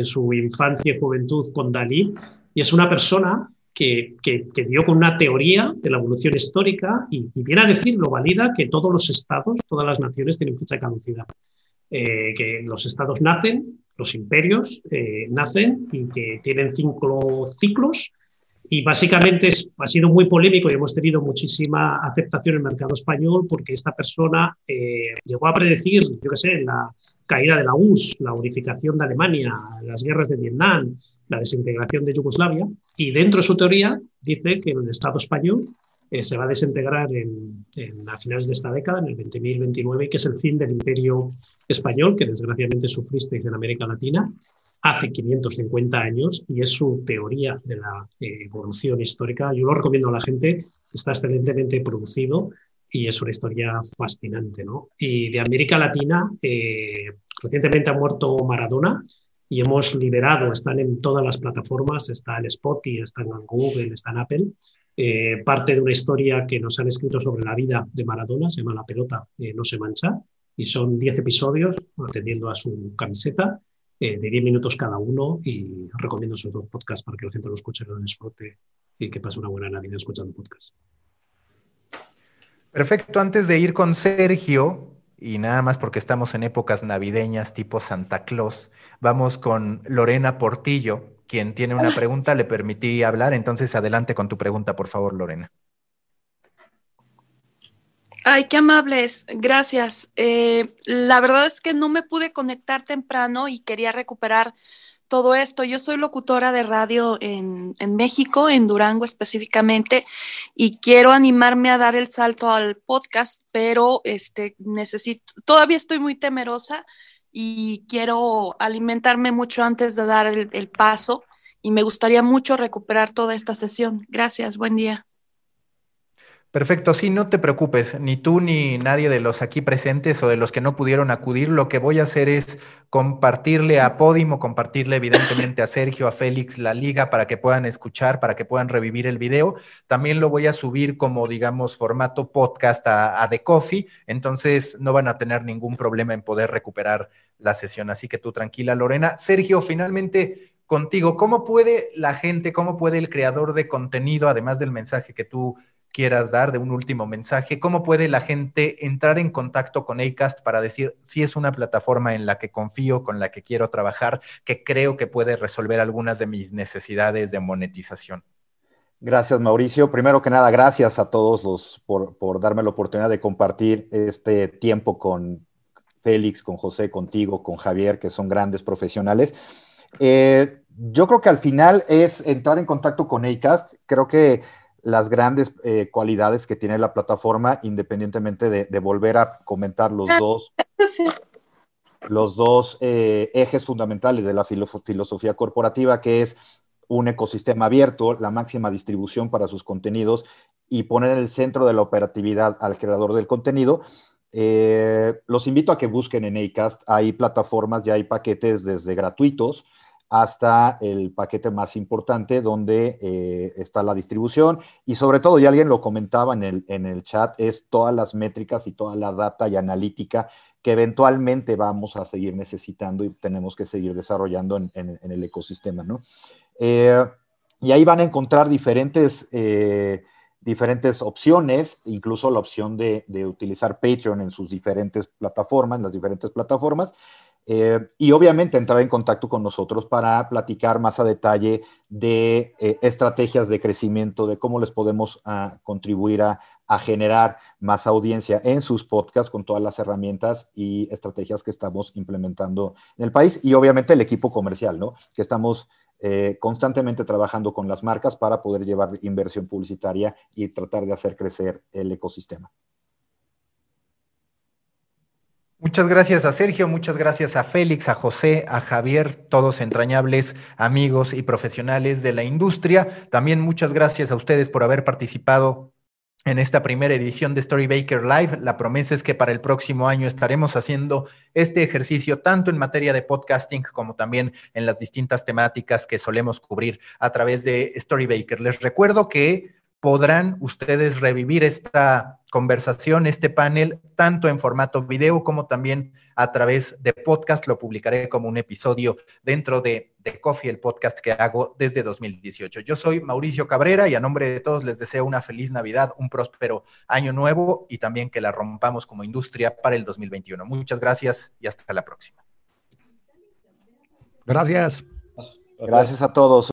su infancia y juventud con Dalí y es una persona que, dio con una teoría de la evolución histórica y, viene a decir, lo valida, que todos los estados, todas las naciones tienen fecha de caducidad. Eh, que los estados nacen, los imperios nacen y que tienen cinco ciclos y básicamente ha sido muy polémico y hemos tenido muchísima aceptación en el mercado español porque esta persona eh, llegó a predecir, yo qué sé, la caída de la URSS, la unificación de Alemania, las guerras de Vietnam, la desintegración de Yugoslavia. Y dentro de su teoría dice que el Estado español eh, se va a desintegrar en, a finales de esta década, en el 20.029, que es el fin del imperio español, que desgraciadamente sufristeis en América Latina hace 550 años, y es su teoría de la eh, evolución histórica. Yo lo recomiendo a la gente, está excelentemente producido y es una historia fascinante. ¿no? Y de América Latina, eh, recientemente ha muerto Maradona, y hemos liberado, están en todas las plataformas, está en Spotify, está en Google, está en Apple, eh, parte de una historia que nos han escrito sobre la vida de Maradona, se llama La pelota eh, no se mancha, y son 10 episodios atendiendo a su camiseta eh, de 10 minutos cada uno y recomiendo esos dos podcasts para que la gente lo escuche, lo disfrute y que pase una buena Navidad escuchando podcast. Perfecto, antes de ir con Sergio, y nada más porque estamos en épocas navideñas tipo Santa Claus, vamos con Lorena Portillo, quien tiene una pregunta, le permití hablar, entonces adelante con tu pregunta, por favor, Lorena. Ay, qué amables, gracias. Eh, la verdad es que no me pude conectar temprano y quería recuperar todo esto. Yo soy locutora de radio en, México, en Durango específicamente, y quiero animarme a dar el salto al podcast, pero este, necesito, todavía estoy muy temerosa y quiero alimentarme mucho antes de dar el, paso y me gustaría mucho recuperar toda esta sesión. Gracias, buen día. Perfecto, sí, no te preocupes, ni tú ni nadie de los aquí presentes o de los que no pudieron acudir, lo que voy a hacer es compartirle a Podimo, compartirle evidentemente a Sergio, a Félix la liga para que puedan escuchar, para que puedan revivir el video. También lo voy a subir como, digamos, formato podcast a, a The Coffee, entonces no van a tener ningún problema en poder recuperar la sesión. Así que tú tranquila, Lorena. Sergio, finalmente contigo, ¿cómo puede la gente, cómo puede el creador de contenido, además del mensaje que tú quieras dar de un último mensaje, ¿cómo puede la gente entrar en contacto con ACAST para decir si es una plataforma en la que confío, con la que quiero trabajar, que creo que puede resolver algunas de mis necesidades de monetización? Gracias, Mauricio. Primero que nada, gracias a todos los por, darme la oportunidad de compartir este tiempo con Félix, con José, contigo, con Javier, que son grandes profesionales. Eh, yo creo que al final es entrar en contacto con ACAST. Creo que las grandes eh, cualidades que tiene la plataforma, independientemente de, volver a comentar los dos, los dos eh, ejes fundamentales de la filosofía corporativa, que es un ecosistema abierto, la máxima distribución para sus contenidos y poner en el centro de la operatividad al creador del contenido. Eh, los invito a que busquen en Acast, hay plataformas, ya hay paquetes desde gratuitos hasta el paquete más importante donde eh, está la distribución y sobre todo, y alguien lo comentaba en el, en el chat, es todas las métricas y toda la data y analítica que eventualmente vamos a seguir necesitando y tenemos que seguir desarrollando en, el ecosistema, ¿no? Eh, y ahí van a encontrar diferentes, eh, diferentes opciones, incluso la opción de, de, utilizar Patreon en sus diferentes plataformas, en las diferentes plataformas, eh, y obviamente entrar en contacto con nosotros para platicar más a detalle de eh, estrategias de crecimiento, de cómo les podemos ah, contribuir a, generar más audiencia en sus podcasts con todas las herramientas y estrategias que estamos implementando en el país y obviamente el equipo comercial, ¿no? Que estamos eh, constantemente trabajando con las marcas para poder llevar inversión publicitaria y tratar de hacer crecer el ecosistema. Muchas gracias a Sergio, muchas gracias a Félix, a José, a Javier, todos entrañables amigos y profesionales de la industria. También muchas gracias a ustedes por haber participado en esta primera edición de Storybaker Live. La promesa es que para el próximo año estaremos haciendo este ejercicio tanto en materia de podcasting como también en las distintas temáticas que solemos cubrir a través de Storybaker. Les recuerdo que podrán ustedes revivir esta conversación, este panel, tanto en formato video como también a través de podcast. Lo publicaré como un episodio dentro de, de Coffee, el podcast que hago desde 2018. Yo soy Mauricio Cabrera y a nombre de todos les deseo una feliz Navidad, un próspero año nuevo y también que la rompamos como industria para el 2021. Muchas gracias y hasta la próxima. Gracias. Gracias a todos.